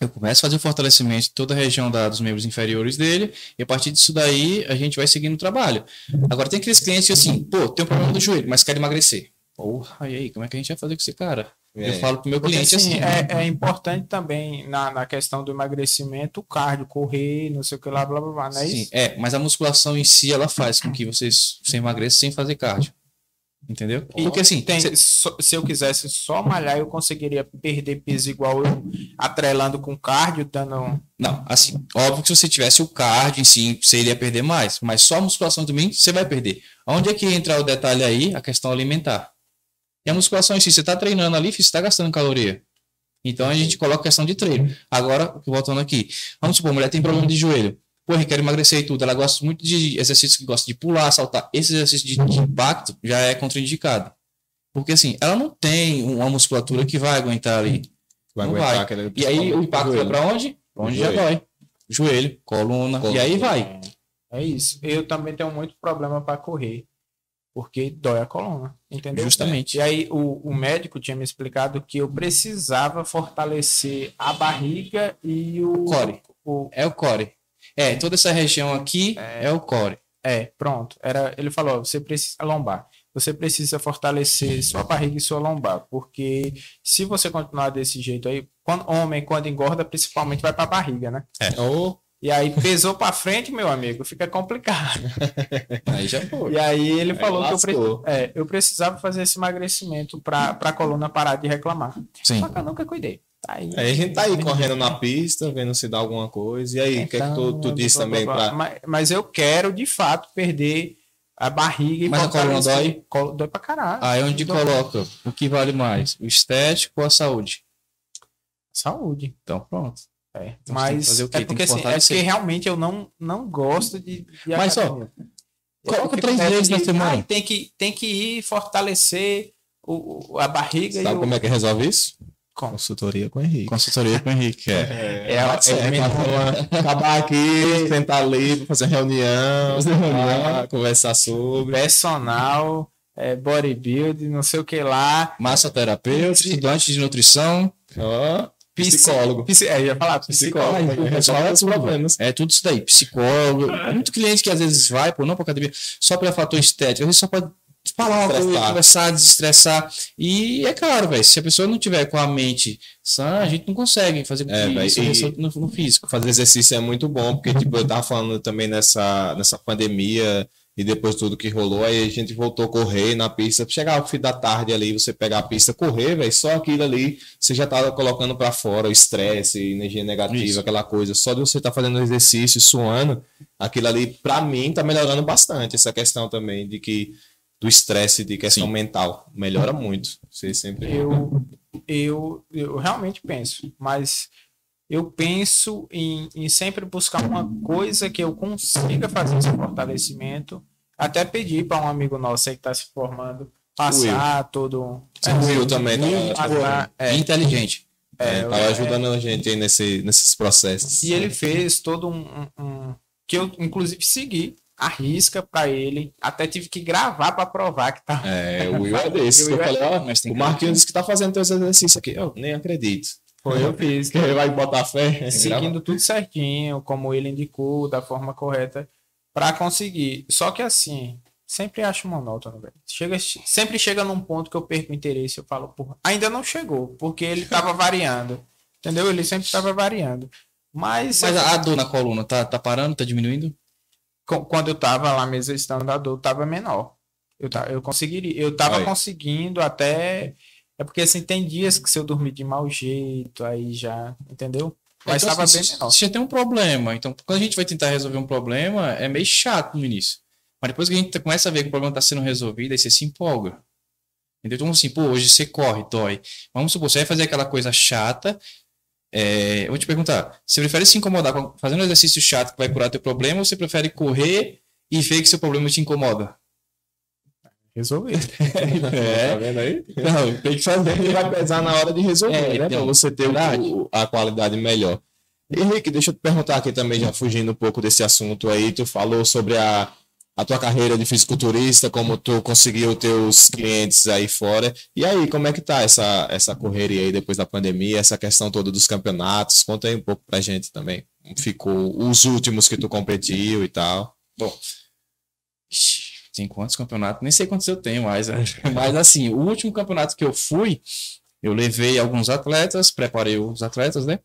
eu começo a fazer o fortalecimento de toda a região da- dos membros inferiores dele, e a partir disso daí a gente vai seguindo o trabalho. Agora, tem aqueles clientes que assim, pô, tem um problema do joelho, mas quer emagrecer. Porra, e aí, como é que a gente vai fazer com esse cara? É. Eu falo pro meu Porque, cliente assim, assim. é, é importante também na, na questão do emagrecimento, o cardio, correr, não sei o que lá, blá blá blá, não é Sim, isso? é, mas a musculação em si ela faz com que vocês se emagreçam sem fazer cardio. Entendeu? Porque assim, Tem, só- se eu quisesse só malhar, eu conseguiria perder peso igual eu, atrelando com cardio, dando. não, assim, óbvio que se você tivesse o cardio em si, você iria perder mais, mas só a musculação também você vai perder. Onde é que entra o detalhe aí? A questão alimentar. E a musculação em si, você está treinando ali, você está gastando caloria. Então a gente coloca a questão de treino. Agora, voltando aqui, vamos supor, a mulher tem problema de joelho. Pô, eu quero emagrecer e tudo. Ela gosta muito de exercícios que gosta de pular, saltar. Esse exercício de, de impacto já é contraindicado. Porque assim, ela não tem uma musculatura que vai aguentar ali. Vai Não aguentar vai. E aí o impacto vai pra onde? Pra onde já dói. Joelho, coluna, Coluna. e aí vai. É isso. Eu também tenho muito problema para correr, porque dói a coluna, entendeu? Justamente. E aí o, o médico tinha me explicado que eu precisava fortalecer a barriga e o Core. o- É o core. É, toda essa região aqui é, o core. É, pronto. Era, ele falou, você precisa lombar. Você precisa fortalecer sua barriga e sua lombar, porque se você continuar desse jeito aí, quando, homem quando engorda, principalmente vai para a barriga, né? É. Ou E aí pesou para frente, meu amigo, fica complicado. Aí já foi. E aí ele Aí falou que eu, pre- lascou. é, eu precisava fazer esse emagrecimento para a coluna parar de reclamar. Sim. Só que eu nunca cuidei. Tá Aí, aí a gente tá aí correndo na pista, vendo se dá alguma coisa. E aí, o que é que tu, tu Então, disse blá, blá, também blá. pra. Mas, mas eu quero, de fato, perder a barriga e Mas a coluna dói? Dói pra caralho. Aí onde Dói. coloca o que vale mais? O estético ou a saúde? Saúde. Então pronto. É. Então Mas o quê? é porque, que assim, é porque realmente eu não, não gosto de, de Mas, ó, academia. Eu coloca três vezes na semana. "Ai, tem, que, tem que ir fortalecer o, a barriga e Sabe como é que resolve isso? Como? Consultoria com o Henrique. Consultoria com o Henrique. É. É, é, é, acabar aqui, sentar ali, fazer reunião, Fazer reunião. ah, conversar sobre. Personal, é, bodybuilding, não sei o que lá. Massoterapeuta, estudante de nutrição. Ó, psicólogo. Psi- é, ia falar psicólogo. Psicólogo. Resolve os problemas. É tudo isso daí. Psicólogo. Muito cliente que às vezes vai, pô, não pra academia, só pelo fator estético. Às vezes só pra falar uma coisa, conversar, desestressar. E é claro, velho, se a pessoa não tiver com a mente sã, a gente não consegue fazer com É, que véi, isso e- no, no físico. fazer exercício é muito bom, porque tipo, eu tava falando também nessa, nessa pandemia e depois tudo que rolou, aí a gente voltou a correr na pista, chegar ao fim da tarde ali, você pegar a pista, correr, velho, só aquilo ali, você já tava colocando pra fora o estresse, energia negativa, Isso. aquela coisa, só de você estar fazendo exercício, suando, aquilo ali, pra mim, tá melhorando bastante, essa questão também de que do estresse, de questão Sim. mental, melhora muito. Você sempre... Eu, eu, eu realmente penso, mas eu penso em, em sempre buscar uma coisa que eu consiga fazer esse fortalecimento. Até pedir para um amigo nosso aí que está se formando passar todo. É, o Will também Will, tá, passar- é, Inteligente. é, é, tava é, ajudando a gente aí nesse, nesses processos. E ele fez todo um, um- um- que eu inclusive segui a risca para ele. Até tive que gravar para provar que tá. É, o Will é desse. O Eu Will é- falei, ó, Mas tem o Marquinhos disse que tá fazendo teus exercícios aqui. Eu nem acredito. Foi eu fiz. Que ele vai botar fé. seguindo tudo certinho, como ele indicou, da forma correta, para conseguir. Só que assim, sempre acho monótono, velho. Chega, sempre chega num ponto que eu perco o interesse, eu falo, porra, ainda não chegou, porque ele tava variando. Entendeu? Ele sempre tava variando. Mas, Mas a, a dor na coluna tá, tá parando, tá diminuindo? Quando eu tava lá mesmo estando, a dor tava menor. Eu, ta- eu conseguiria, eu tava Aí. conseguindo até. É porque assim, tem dias que se eu dormir de mau jeito, aí já, entendeu? Mas Então, tava assim, bem menor. Se já tem um problema, então quando a gente vai tentar resolver um problema, é meio chato no início. Mas depois que a gente começa a ver que o problema está sendo resolvido, aí você se empolga. Entendeu? Então, assim, pô, hoje você corre, dói. Vamos supor, você vai fazer aquela coisa chata. É, eu vou te perguntar: você prefere se incomodar com- fazendo um exercício chato que vai curar teu problema ou você prefere correr e ver que seu problema te incomoda? Resolvido. É, tá vendo aí? Não, tem que fazer. Ele vai pesar na hora de resolver, É, né? então, Pra você ter o- a qualidade melhor. Henrique, deixa eu te perguntar aqui também, já fugindo um pouco desse assunto aí. Tu falou sobre a, a tua carreira de fisiculturista, como tu conseguiu teus clientes aí fora. E aí, como é que tá essa, essa correria aí depois da pandemia, essa questão toda dos campeonatos? Conta aí um pouco pra gente também. Ficou os últimos que tu competiu e tal. Ixi, Tem quantos campeonatos? Nem sei quantos eu tenho mais. né? Mas assim, o último campeonato que eu fui, eu levei alguns atletas, preparei os atletas, né?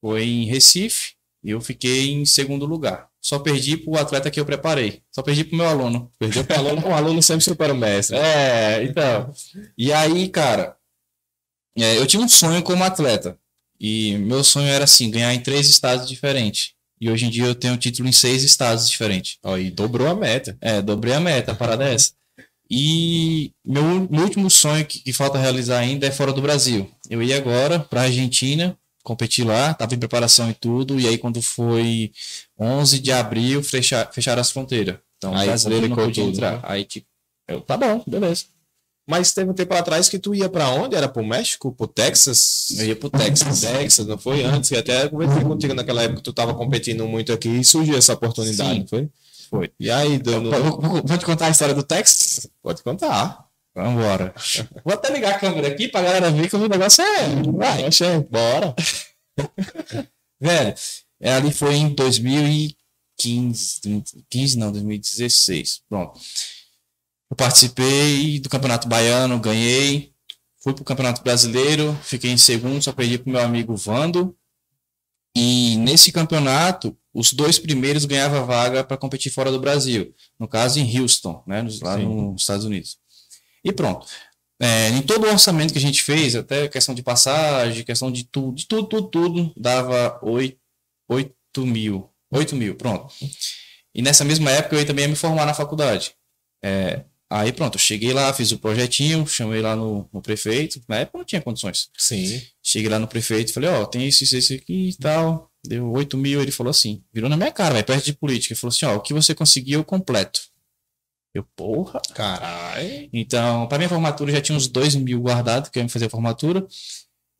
Foi em Recife e eu fiquei em segundo lugar. Só perdi pro atleta que eu preparei. Só perdi pro meu aluno. Perdeu pro aluno, o aluno sempre supera o mestre. É, então. E aí, cara, é, eu tinha um sonho como atleta. E meu sonho era assim, ganhar em três estados diferentes. E hoje em dia eu tenho título em seis estados diferentes. E dobrou a meta. É, dobrei a meta, a parada é essa. E meu, meu último sonho que, que falta realizar ainda é fora do Brasil. Eu ia agora para Argentina, competir lá, tava em preparação e tudo, e aí quando foi 11 de abril, fecha, fecharam as fronteiras. Então, Aí brasileiro não podia entrar. né? Aí, tipo, eu, tá bom, beleza. Mas teve um tempo atrás que tu ia pra onde? Era pro México? Pro Texas? Eu ia pro Texas. Texas, não foi antes? Que até conversei contigo naquela época que tu tava competindo muito aqui e surgiu essa oportunidade, Sim. não foi? Foi. E aí, do, no- Vou, vou- vou te contar a história do Texas? pode contar. Vambora. Vou até ligar a câmera aqui pra galera ver que o negócio é. Vai. Oxê, bora. Velho, ali foi em 2015. 15 não, 2016. Pronto. Eu participei do Campeonato Baiano, ganhei. Fui pro Campeonato Brasileiro, fiquei em segundo, só perdi pro meu amigo Vando. E nesse campeonato, os dois primeiros ganhavam vaga para competir fora do Brasil. No caso, em Houston, né, lá Sim. nos Estados Unidos. E pronto. É, em todo o orçamento que a gente fez, até questão de passagem, questão de tudo, de tudo, tudo, tudo, dava 8, 8 mil. 8 mil, pronto. E nessa mesma época eu ia também ia me formar na faculdade. É, aí pronto, eu cheguei lá, fiz o projetinho, chamei lá no, no prefeito. Na época não tinha condições. Sim. Cheguei lá no prefeito, falei, ó, tem isso, isso, isso aqui e tal. Deu 8 mil, ele falou assim, virou na minha cara, vai perto de política. Ele falou assim, ó, o que você conseguir eu completo. Eu, porra. Caralho. Então, para minha formatura já tinha uns 2 mil guardados, que eu ia fazer a formatura.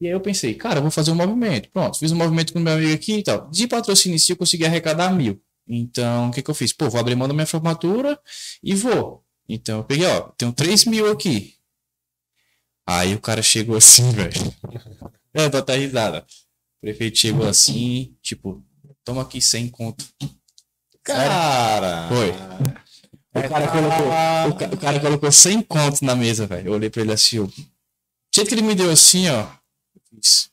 E aí eu pensei, cara, eu vou fazer um movimento. Pronto, fiz um movimento com meu amigo aqui e tal. De patrocínio em si, eu consegui arrecadar mil. Então, o que que eu fiz? Pô, vou abrir mão da minha formatura e vou. Então, eu peguei, ó, tenho 3 mil aqui. Aí o cara chegou assim, velho. É, tô até risada. O prefeito chegou assim, tipo, toma aqui 100 conto. Cara. Foi. O cara, colocou, o, ca- o cara colocou 100 contos na mesa, velho. Eu olhei pra ele assim. Do jeito que ele me deu assim, ó.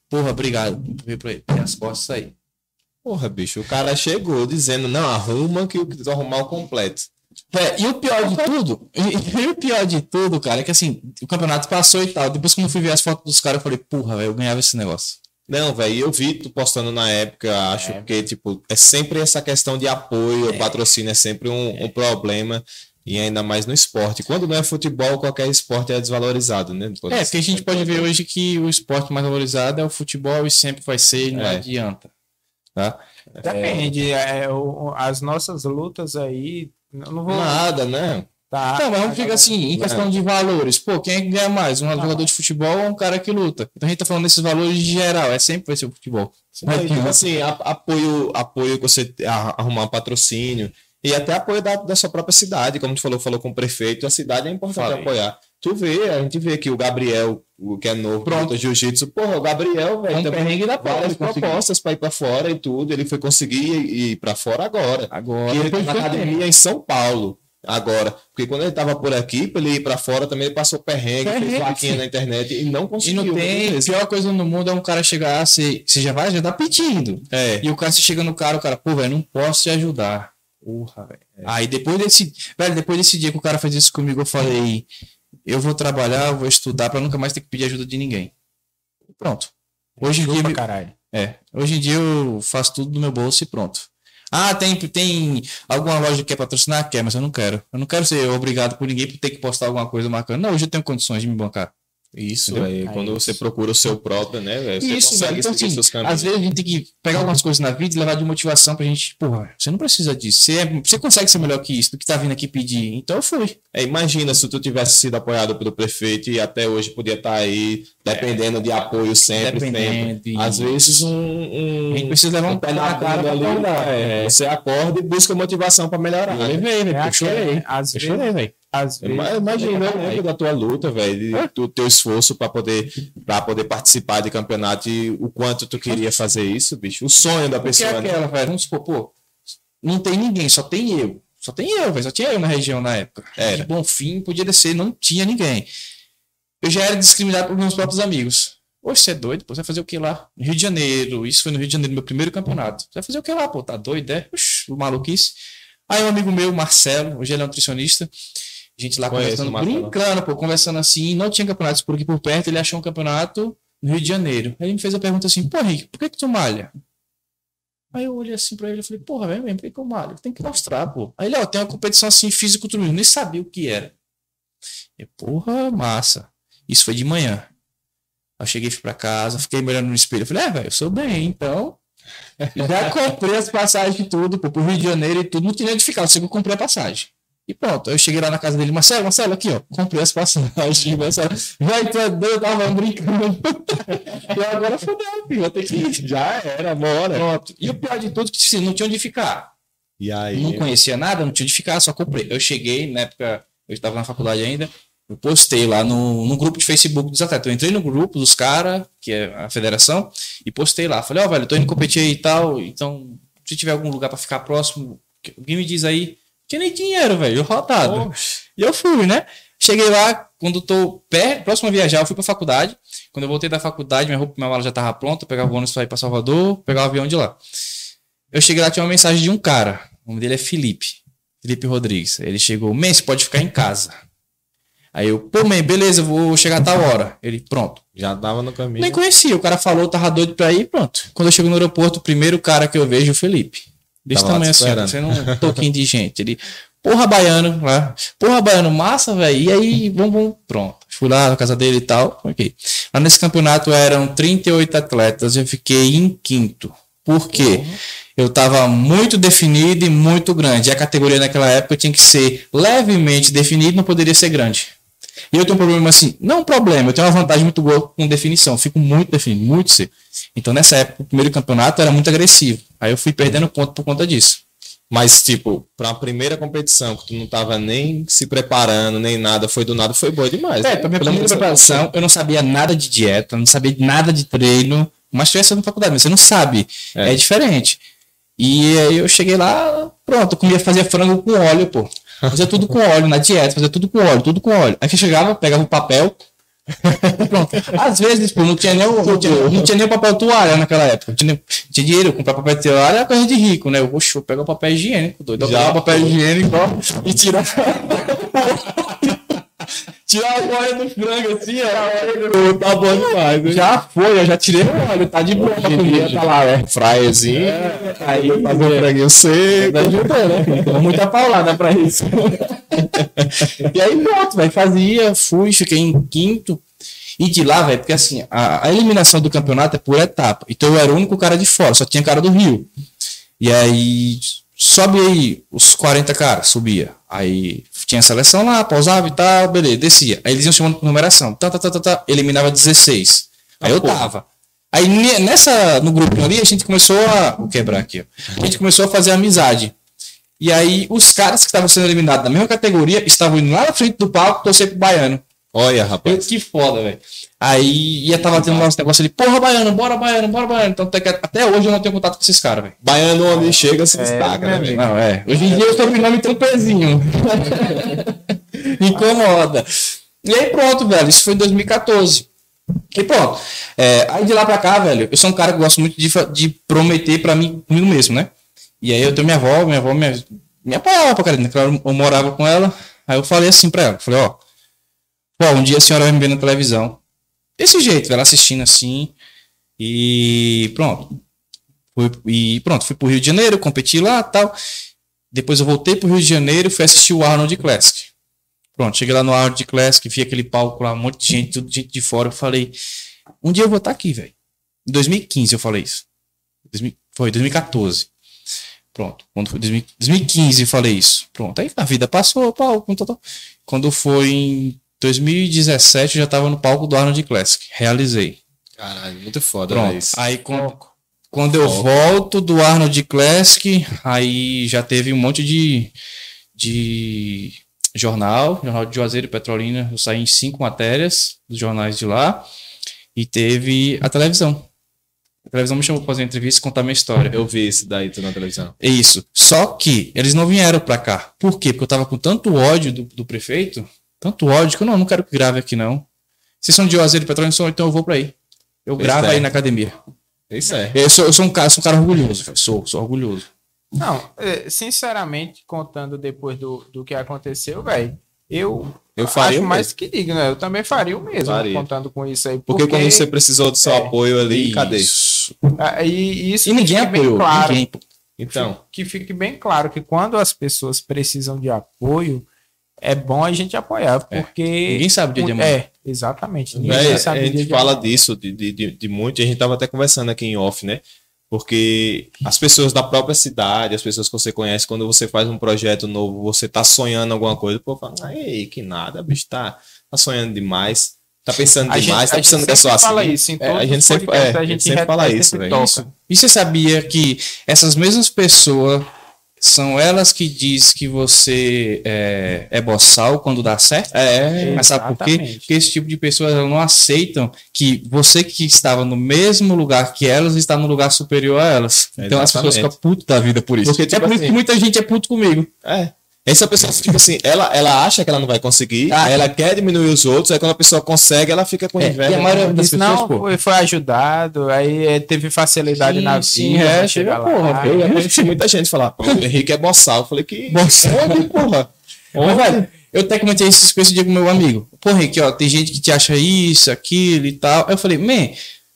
Porra, obrigado. Veio pra ele. As costas aí. Porra, bicho, o cara chegou dizendo, não, arruma que eu quis arrumar o completo. É, e o pior de tudo, e, e o pior de tudo, cara, é que assim, o campeonato passou e tal. Depois, quando eu fui ver as fotos dos caras, eu falei, porra, velho, eu ganhava esse negócio. Não, velho, eu vi tu postando na época, acho que, tipo, é sempre essa questão de apoio, patrocínio é sempre um, um problema, e ainda mais no esporte. Quando não é futebol, qualquer esporte é desvalorizado, né? É, porque a gente pode ver hoje que o esporte mais valorizado é o futebol e sempre vai ser, não É. adianta. Tá? Depende. é, as nossas lutas aí. Não vou. Nada, né? Tá, Não, mas vamos ficar assim, em questão de valores. Pô, quem é que ganha mais? Um jogador de futebol ou um cara que luta? Então a gente tá falando desses valores de geral, é sempre vai ser o futebol. Não, e, tipo assim, apoio, apoio que você arrumar um patrocínio e até apoio da, da sua própria cidade, como tu falou, falou com o prefeito, a cidade é importante Falei. apoiar. Tu vê, a gente vê que o Gabriel, o que é novo, pronto, jiu-jitsu, porra, o Gabriel, velho, É também da várias propostas para ir para fora e tudo, ele foi conseguir ir para fora agora. Agora, E ele tá depois na academia em São Paulo. Agora, porque quando ele tava por aqui, pra ele ir pra fora também, ele passou perrengue, Perrengue, fez vaquinha sim. na internet e não E conseguiu. não tem. A pior coisa no mundo é um cara chegar, você, você já vai, já tá pedindo. É. E o cara, você chega no cara, o cara, pô, velho, não posso te ajudar. Porra, velho. Aí depois desse. Velho, depois desse dia que o cara fez isso comigo, eu falei, eu vou trabalhar, eu vou estudar pra nunca mais ter que pedir ajuda de ninguém. Pronto. Hoje em dia. Caralho. É. Hoje em dia eu faço tudo do meu bolso e pronto. Ah, tem, tem alguma loja que quer patrocinar? Quer, mas eu não quero. Eu não quero ser obrigado por ninguém por ter que postar alguma coisa marcando. Não, hoje eu tenho condições de me bancar. Isso, aí, É quando isso. você procura o seu próprio, né, velho? Você Isso, consegue velho. Então, seguir assim, seus caminhos. às vezes a gente tem que pegar algumas coisas na vida e levar de motivação pra gente, porra, você não precisa disso. Você, é- você consegue ser melhor que isso, do que tá vindo aqui pedir. Então eu fui. É, imagina se tu tivesse sido apoiado pelo prefeito e até hoje podia estar aí, dependendo de apoio sempre, Dependendo, sempre. Às vezes um, um, A gente precisa levar um pé na cara ali, acordar. é, você acorda e busca motivação pra melhorar. Eu levei, velho. É Eu aquele- chorei. Às Eu vezes, chorei, velho. Às vezes, Ima- Imagina, eu lembro da tua luta, velho, de- do teu esforço para poder, pra poder participar de campeonato e o quanto tu queria fazer isso, bicho. O sonho da é pessoa. né? aquela, velho, vamos supor, pô, não tem ninguém, só tem eu. Só tem eu, velho. Só tinha eu na região na época. Era. De bom fim, podia descer, não tinha ninguém. Eu já era discriminado por meus próprios amigos. Hoje você é doido, pô, você vai fazer o que lá? No Rio de Janeiro, isso foi no Rio de Janeiro, meu primeiro campeonato. Você vai fazer o que lá, pô? Tá doido, é? Oxi, maluquice. Aí um amigo meu, Marcelo, hoje ele é nutricionista, a gente lá Conheço conversando, brincando, pô, conversando assim, não tinha campeonatos por aqui por perto, ele achou um campeonato no Rio de Janeiro. Aí ele me fez a pergunta assim, pô, Rick, por que que tu malha? Aí eu olhei assim pra ele e falei, porra, velho, mesmo, por que que eu malho? Tem que mostrar, pô. Aí ele, ó, tem uma competição assim, físico-culturismo, nem sabia o que era. E, porra, massa. Isso foi de manhã. Aí eu cheguei fui pra casa, fiquei olhando no espelho. Eu falei, é, velho, eu sou bem, então. Já comprei as passagens e tudo, pô, pro Rio de Janeiro e tudo. Não tinha onde ficar, eu sei que eu comprei a passagem. E pronto, eu cheguei lá na casa dele, Marcelo, Marcelo, aqui, ó, comprei as passagens. Marcelo, vai, tu é doido, tava brincando. e agora fodeu, filho, vou ter que ir. Já era, bora. Pronto. E o pior de tudo, é que assim, não tinha onde ficar. E aí? Não conhecia nada, não tinha onde ficar, só comprei. Eu cheguei, na época, eu estava na faculdade ainda, eu postei lá no, no grupo de Facebook dos atletas. Eu entrei no grupo dos caras, que é a federação, e postei lá. Falei, ó, velho, eu tô indo competir e tal, então, se tiver algum lugar pra ficar próximo, alguém me diz aí. Tinha nem dinheiro, velho, rodado. E eu fui, né? Cheguei lá, quando eu tô perto, próximo a viajar, eu fui pra faculdade. Quando eu voltei da faculdade, minha roupa, minha mala já tava pronta, eu pegava o ônibus pra ir pra Salvador, pegava o avião de lá. Eu cheguei lá, tinha uma mensagem de um cara. O nome dele é Felipe. Felipe Rodrigues. Ele chegou, você pode ficar em casa. Aí eu, pô, man, beleza, eu vou chegar a tal hora. Ele, pronto. Já tava no caminho. Nem conhecia, o cara falou, tava doido pra ir, pronto. Quando eu chego no aeroporto, o primeiro cara que eu vejo é o Felipe. Desse tamanho assim, ó, sendo um toquinho de gente. Ele, porra, baiano, lá. Porra, baiano, massa, velho. E aí, vamos, vamos, pronto. Fui lá na casa dele e tal, ok. Lá nesse campeonato eram 38 atletas, eu fiquei em quinto. Por quê? Eu tava muito definido e muito grande. E a categoria naquela época tinha que ser levemente definido, não poderia ser grande. E eu tenho um problema assim, não um problema, eu tenho uma vantagem muito boa com definição, fico muito definido, muito seco. Então nessa época, o primeiro campeonato era muito agressivo. Aí eu fui perdendo ponto por conta disso. Mas, tipo, pra primeira competição, que tu não tava nem se preparando, nem nada, foi do nada, foi boa demais. É, né? pra minha primeira preparação, eu não sabia nada de dieta, não sabia nada de treino, mas tivesse na faculdade, mas você não sabe. É. É, diferente. E aí eu cheguei lá, pronto, eu comia, fazia frango com óleo, pô. Fazia tudo com óleo, na dieta, fazia tudo com óleo, tudo com óleo. Aí que chegava, pegava o papel. Pronto. Às vezes, pô, não tinha nem o, não tinha, não tinha nem o papel toalha naquela época. Não tinha, nem- tinha dinheiro, comprar papel toalha era coisa de rico, né? Oxe, vou pegar o papel higiênico, doido. Eu Já, papel higiênico ó, e tirar. tirar a óleo do frango assim, ó. Tá bom demais, né? Já foi, eu já tirei o óleo, tá de boa pra comida, tá lá, é. Fraiezinho, Aí, fazer um franguinho seco. ajudou, né? Tem muita paulada pra isso. e aí pronto, velho. Fazia, fui, fiquei em quinto. E de lá, velho, porque assim, a, a eliminação do campeonato é por etapa. Então eu era o único cara de fora, só tinha cara do Rio. E aí sobe aí os 40 caras, subia. Aí tinha a seleção lá, pausava e tal, beleza, descia. Aí eles iam chamando por numeração. Tá, tá, tá, tá, tá, eliminava 16. Aí eu tava. Aí ne- nessa, no grupo ali, a gente começou a. Vou quebrar aqui, ó. A gente começou a fazer amizade. E aí, os caras que estavam sendo eliminados na mesma categoria estavam indo lá na frente do palco torcer pro baiano. Olha, rapaz. que foda, velho. Aí ia tava tendo lá uns negócios ali, porra, baiano, bora, baiano, bora, baiano. Então até, hoje eu não tenho contato com esses caras, velho. Baiano onde chega se destaca, né, velho? Não, é. Hoje em dia o sobrenome tem um pezinho. Incomoda. E aí pronto, velho. Isso foi em 2014. E pronto. É, aí de lá pra cá, velho, eu sou um cara que gosto muito de, de prometer pra mim comigo mesmo, né? E aí eu tenho minha avó, minha avó me, me apoiava pra caralho, né? Claro, Eu morava com ela. Aí eu falei assim pra ela, falei, ó, pô, um dia a senhora vai me ver na televisão. Desse jeito, ela assistindo assim. E pronto. Fui, e pronto, fui pro Rio de Janeiro, competi lá tal. Depois eu voltei pro Rio de Janeiro e fui assistir o Arnold Classic. Pronto, cheguei lá no Arnold Classic, vi aquele palco lá, um monte de gente, tudo gente de fora. Eu falei, um dia eu vou estar aqui, velho. Em 2015 eu falei isso. 2000 foi 2014. Pronto. Quando foi 2000 2015 eu falei isso. Pronto. Aí a vida passou, tal. Quando foi em 2017 eu já tava no palco do Arnold Classic. Realizei. Caralho, muito foda, Pronto. velho. Aí quando, quando eu volto do Arnold Classic, aí já teve um monte de, de jornal, jornal de Juazeiro e Petrolina. Eu saí em cinco matérias dos jornais de lá. E teve a televisão. A televisão me chamou pra fazer uma entrevista e contar minha história. Eu vi isso daí na televisão. É isso. Só que eles não vieram pra cá. Por quê? Porque eu tava com tanto ódio do, do prefeito, tanto ódio, que eu não, não quero que grave aqui, não. Vocês são de Juazeiro e Petrolina, sou, então eu vou pra aí. Eu Pois gravo é. aí na academia. Isso é. Eu sou, eu sou um cara, sou um cara orgulhoso. Sou, sou orgulhoso. Não, é, sinceramente, contando depois do, do que aconteceu, velho, eu, Eu faria acho mais que digno, né? Eu também faria o mesmo, Faria. contando com isso aí. Porque, quando você precisou do seu É. apoio ali, cadê? Isso. Ah, E isso E ninguém apoiou. claro, Ninguém. Então, que fique bem claro que quando as pessoas precisam de apoio, é bom a gente apoiar, É. porque... Ninguém sabe o dia de amanhã. É, exatamente. Ninguém sabe a o gente de fala amanhã. disso de, de, de, de muito, e a gente tava até conversando aqui em off, né? Porque as pessoas da própria cidade, as pessoas que você conhece, quando você faz um projeto novo, você tá sonhando alguma coisa, pô, fala, ei, que nada, bicho, tá, tá sonhando demais, tá pensando A gente, demais, a tá gente pensando que é só assim. fala isso, em É, a gente sempre, é, a gente sempre fala isso, velho. E você sabia que essas mesmas pessoas são elas que diz que você é, é boçal quando dá certo? É, Mas sabe por quê? Exatamente. Porque esse tipo de pessoas não aceitam que você que estava no mesmo lugar que elas está no lugar superior a elas. Então as pessoas Exatamente. ficam putas da vida por isso. Porque, é tipo por isso assim- que muita gente é puto comigo. É. Essa pessoa, tipo assim, ela, ela acha que ela não vai conseguir, Ah, ela quer diminuir os outros, aí quando a pessoa consegue, ela fica com É, inveja. e a maioria das pessoas, não, pô. foi, foi ajudado, aí é, teve facilidade Sim, na sim, vida. é, pra chega, lá. porra, Eu já conheci muita gente falar, pô, o Henrique é boçal. Eu falei que. Boçal? Porra? Mas, velho, eu até comentei isso com esse dia com meu amigo. Porra, Rick, ó, tem gente que te acha isso, aquilo e tal. Aí eu falei, man,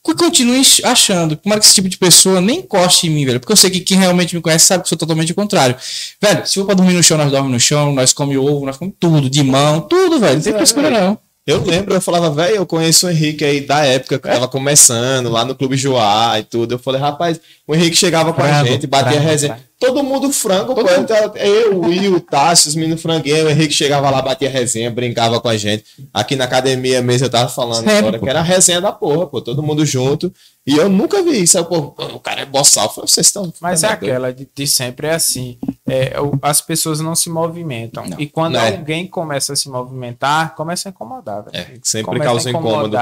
que continue achando. Tomara que esse tipo de pessoa nem encoste em mim, velho. Porque eu sei que quem realmente me conhece sabe que eu sou totalmente o contrário. Velho, se for pra dormir no chão, nós dormimos no chão, nós comemos ovo, nós comemos tudo, de mão, tudo, velho. Não tem É, frescura, não. Eu lembro, eu falava, velho, eu conheço o Henrique aí da época que tava começando, lá no Clube Joá e tudo. Eu falei, rapaz, o Henrique chegava com a Frango, gente, batia frango, resenha. frango. Todo mundo frango, pô. Então, Eu, o Will, o Tássio, os meninos franguinhos, o Henrique chegava lá, batia resenha, brincava com a gente. Aqui na academia mesmo, eu tava falando Sempre, agora, que era a resenha da porra, pô. Todo mundo junto. E eu nunca vi isso. Aí, pô, o cara é boçal. Eu falei, vocês estão. Mas é aquela de, de sempre é assim. É, o- as pessoas não se movimentam. Não. E quando Não é. alguém começa a se movimentar, começa a incomodar. velho. É, Sempre Começa causa incômodo.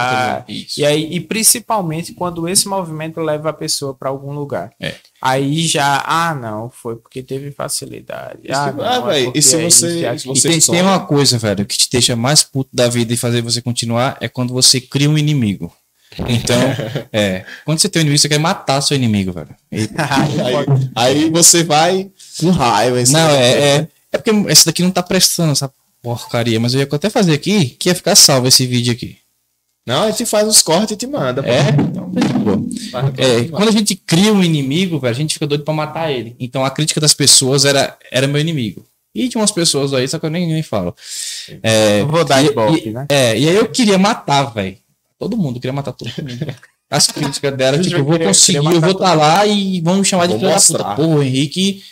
Isso. E aí, e principalmente quando esse movimento leva a pessoa para algum lugar. É. Aí já, ah, não, foi porque teve facilidade. Ah, se- não, ah, é e se é você- isso e. E você tem, tem uma coisa, velho, que te deixa mais puto da vida e fazer você continuar é quando você cria um inimigo. Então, é. Quando você tem um inimigo, você quer matar seu inimigo, velho. E- Aí, aí você vai com raiva. isso não, é, é. É porque esse daqui não tá prestando essa porcaria, mas eu ia até fazer aqui que ia ficar salvo esse vídeo aqui. Não, a gente faz os cortes e te manda. pô. É? Então, tá de É, quando a gente cria um inimigo, velho, a gente fica doido pra matar ele. Então a crítica das pessoas era, era meu inimigo. E tinha umas pessoas aí, só que eu nem, nem falo. É, Eu vou dar e- e- né? É, e aí eu queria matar, velho. Todo mundo queria matar todo mundo. As críticas dela, Eu tipo, eu vou conseguir, eu vou estar lá e vão me chamar de Vou filho da puta. Porra, o Henrique.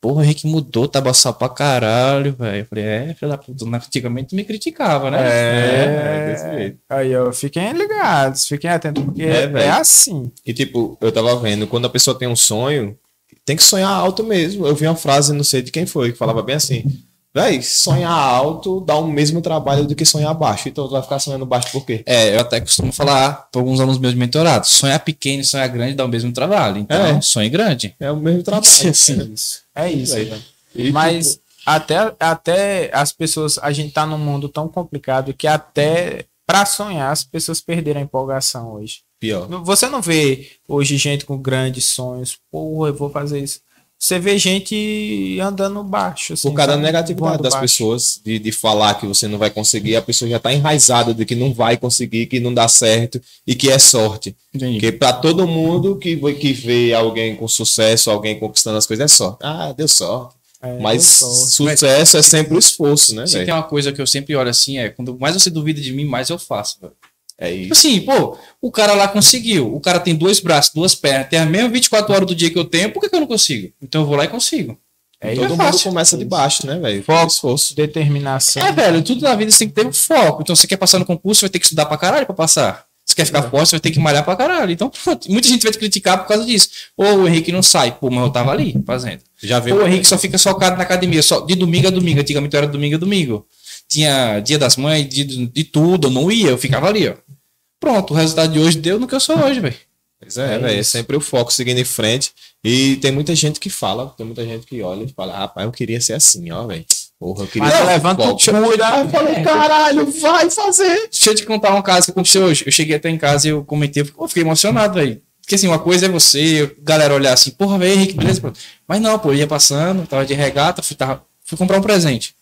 Porra, o Henrique mudou, tá baçado pra caralho, velho. Eu falei, é, filho da puta. Antigamente tu me criticava, né? É, desse jeito. Aí, ó, fiquem ligados, fiquem atentos, porque É, é, assim. E tipo, eu tava vendo, quando a pessoa tem um sonho, tem que sonhar alto mesmo. Eu vi uma frase, não sei de quem foi, que falava bem assim: Véi, sonhar alto dá o mesmo trabalho do que sonhar baixo. Então tu vai ficar sonhando baixo por quê? É, eu até costumo falar para alguns alunos meus de mentorado, sonhar pequeno e sonhar grande dá o mesmo trabalho. Então, É. sonhe grande. É o mesmo trabalho. Sim. É isso, velho. E, Mas tipo, até, até as pessoas, a gente tá num mundo tão complicado que até pra sonhar as pessoas perderam a empolgação hoje. pior. Você não vê hoje gente com grandes sonhos, pô, eu vou fazer isso. Você vê gente andando baixo. Assim, Por causa da negatividade das baixo. pessoas, de, de falar que você não vai conseguir, a pessoa já tá enraizada de que não vai conseguir, que não dá certo e que é sorte. Porque pra todo mundo que, que vê alguém com sucesso, alguém conquistando as coisas, é sorte. Ah, deu sorte. É, Mas sucesso é sempre o esforço, né, Se tem uma coisa que eu sempre olho assim, é quando mais você duvida de mim, mais eu faço. velho. É Tipo isso. assim, pô, o cara lá conseguiu. O cara tem dois braços, duas pernas, tem as mesmas 24 horas do dia que eu tenho, por que, que eu não consigo? Então eu vou lá e consigo. É Todo isso. mundo fácil. começa de baixo, né, velho? Foco. Esforço. Determinação. É, velho, tudo na vida você tem que ter um foco. Então você quer passar no concurso, você vai ter que estudar pra caralho pra passar. Você quer ficar forte, você vai ter que malhar pra caralho. Então, pronto. Muita gente vai te criticar por causa disso. Ou o Henrique não sai. Pô, mas eu tava ali fazendo. Já Ou viu? o Henrique só fica socado na academia, só de domingo a domingo. Antigamente era domingo a domingo. Tinha dia das mães, de, de tudo, eu não ia, eu ficava ali, ó. Pronto, o resultado de hoje deu no que eu sou hoje, velho. Pois é, É velho. É sempre o foco seguindo em frente. E tem muita gente que fala, tem muita gente que olha e fala, rapaz, eu queria ser assim, ó, velho. Porra, eu queria Mas ter levanta o. Aí eu falei, caralho, vai fazer. Deixa eu te contar um caso que aconteceu hoje. Eu cheguei até em casa e eu comentei, eu fiquei emocionado, velho. Porque assim, uma coisa é você, galera olhar assim, porra, velho, Henrique, beleza? Mas não, pô, eu ia passando, tava de regata, fui, tava, fui comprar um presente.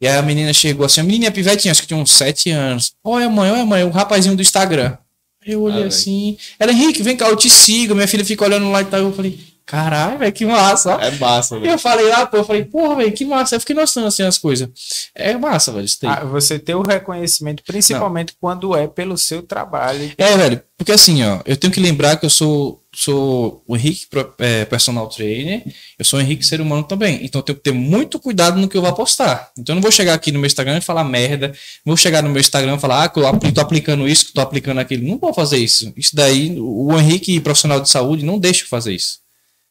E aí a menina chegou assim, a menina pivetinha, acho que tinha uns 7 anos. Olha, mãe, olha, mãe, o rapazinho do Instagram. Eu olhei Ah, assim, ela, Henrique, vem cá, eu te sigo. Minha filha fica olhando lá e tal. Eu falei, caralho, velho, que massa. ó. É massa, E velho. eu falei lá, pô, eu falei, porra, velho, que massa. Eu fiquei notando assim as coisas. É massa, velho, isso daí. Ah, você ter o reconhecimento, principalmente quando é pelo seu trabalho. É, velho, porque assim, ó, eu tenho que lembrar que eu sou, sou o Henrique é, personal trainer, eu sou o Henrique ser humano também. Então eu tenho que ter muito cuidado no que eu vou postar. Então eu não vou chegar aqui no meu Instagram e falar merda, não vou chegar no meu Instagram e falar, ah, que eu tô aplicando isso, que eu tô aplicando aquilo. Não vou fazer isso. Isso daí, o Henrique profissional de saúde não deixa eu fazer isso.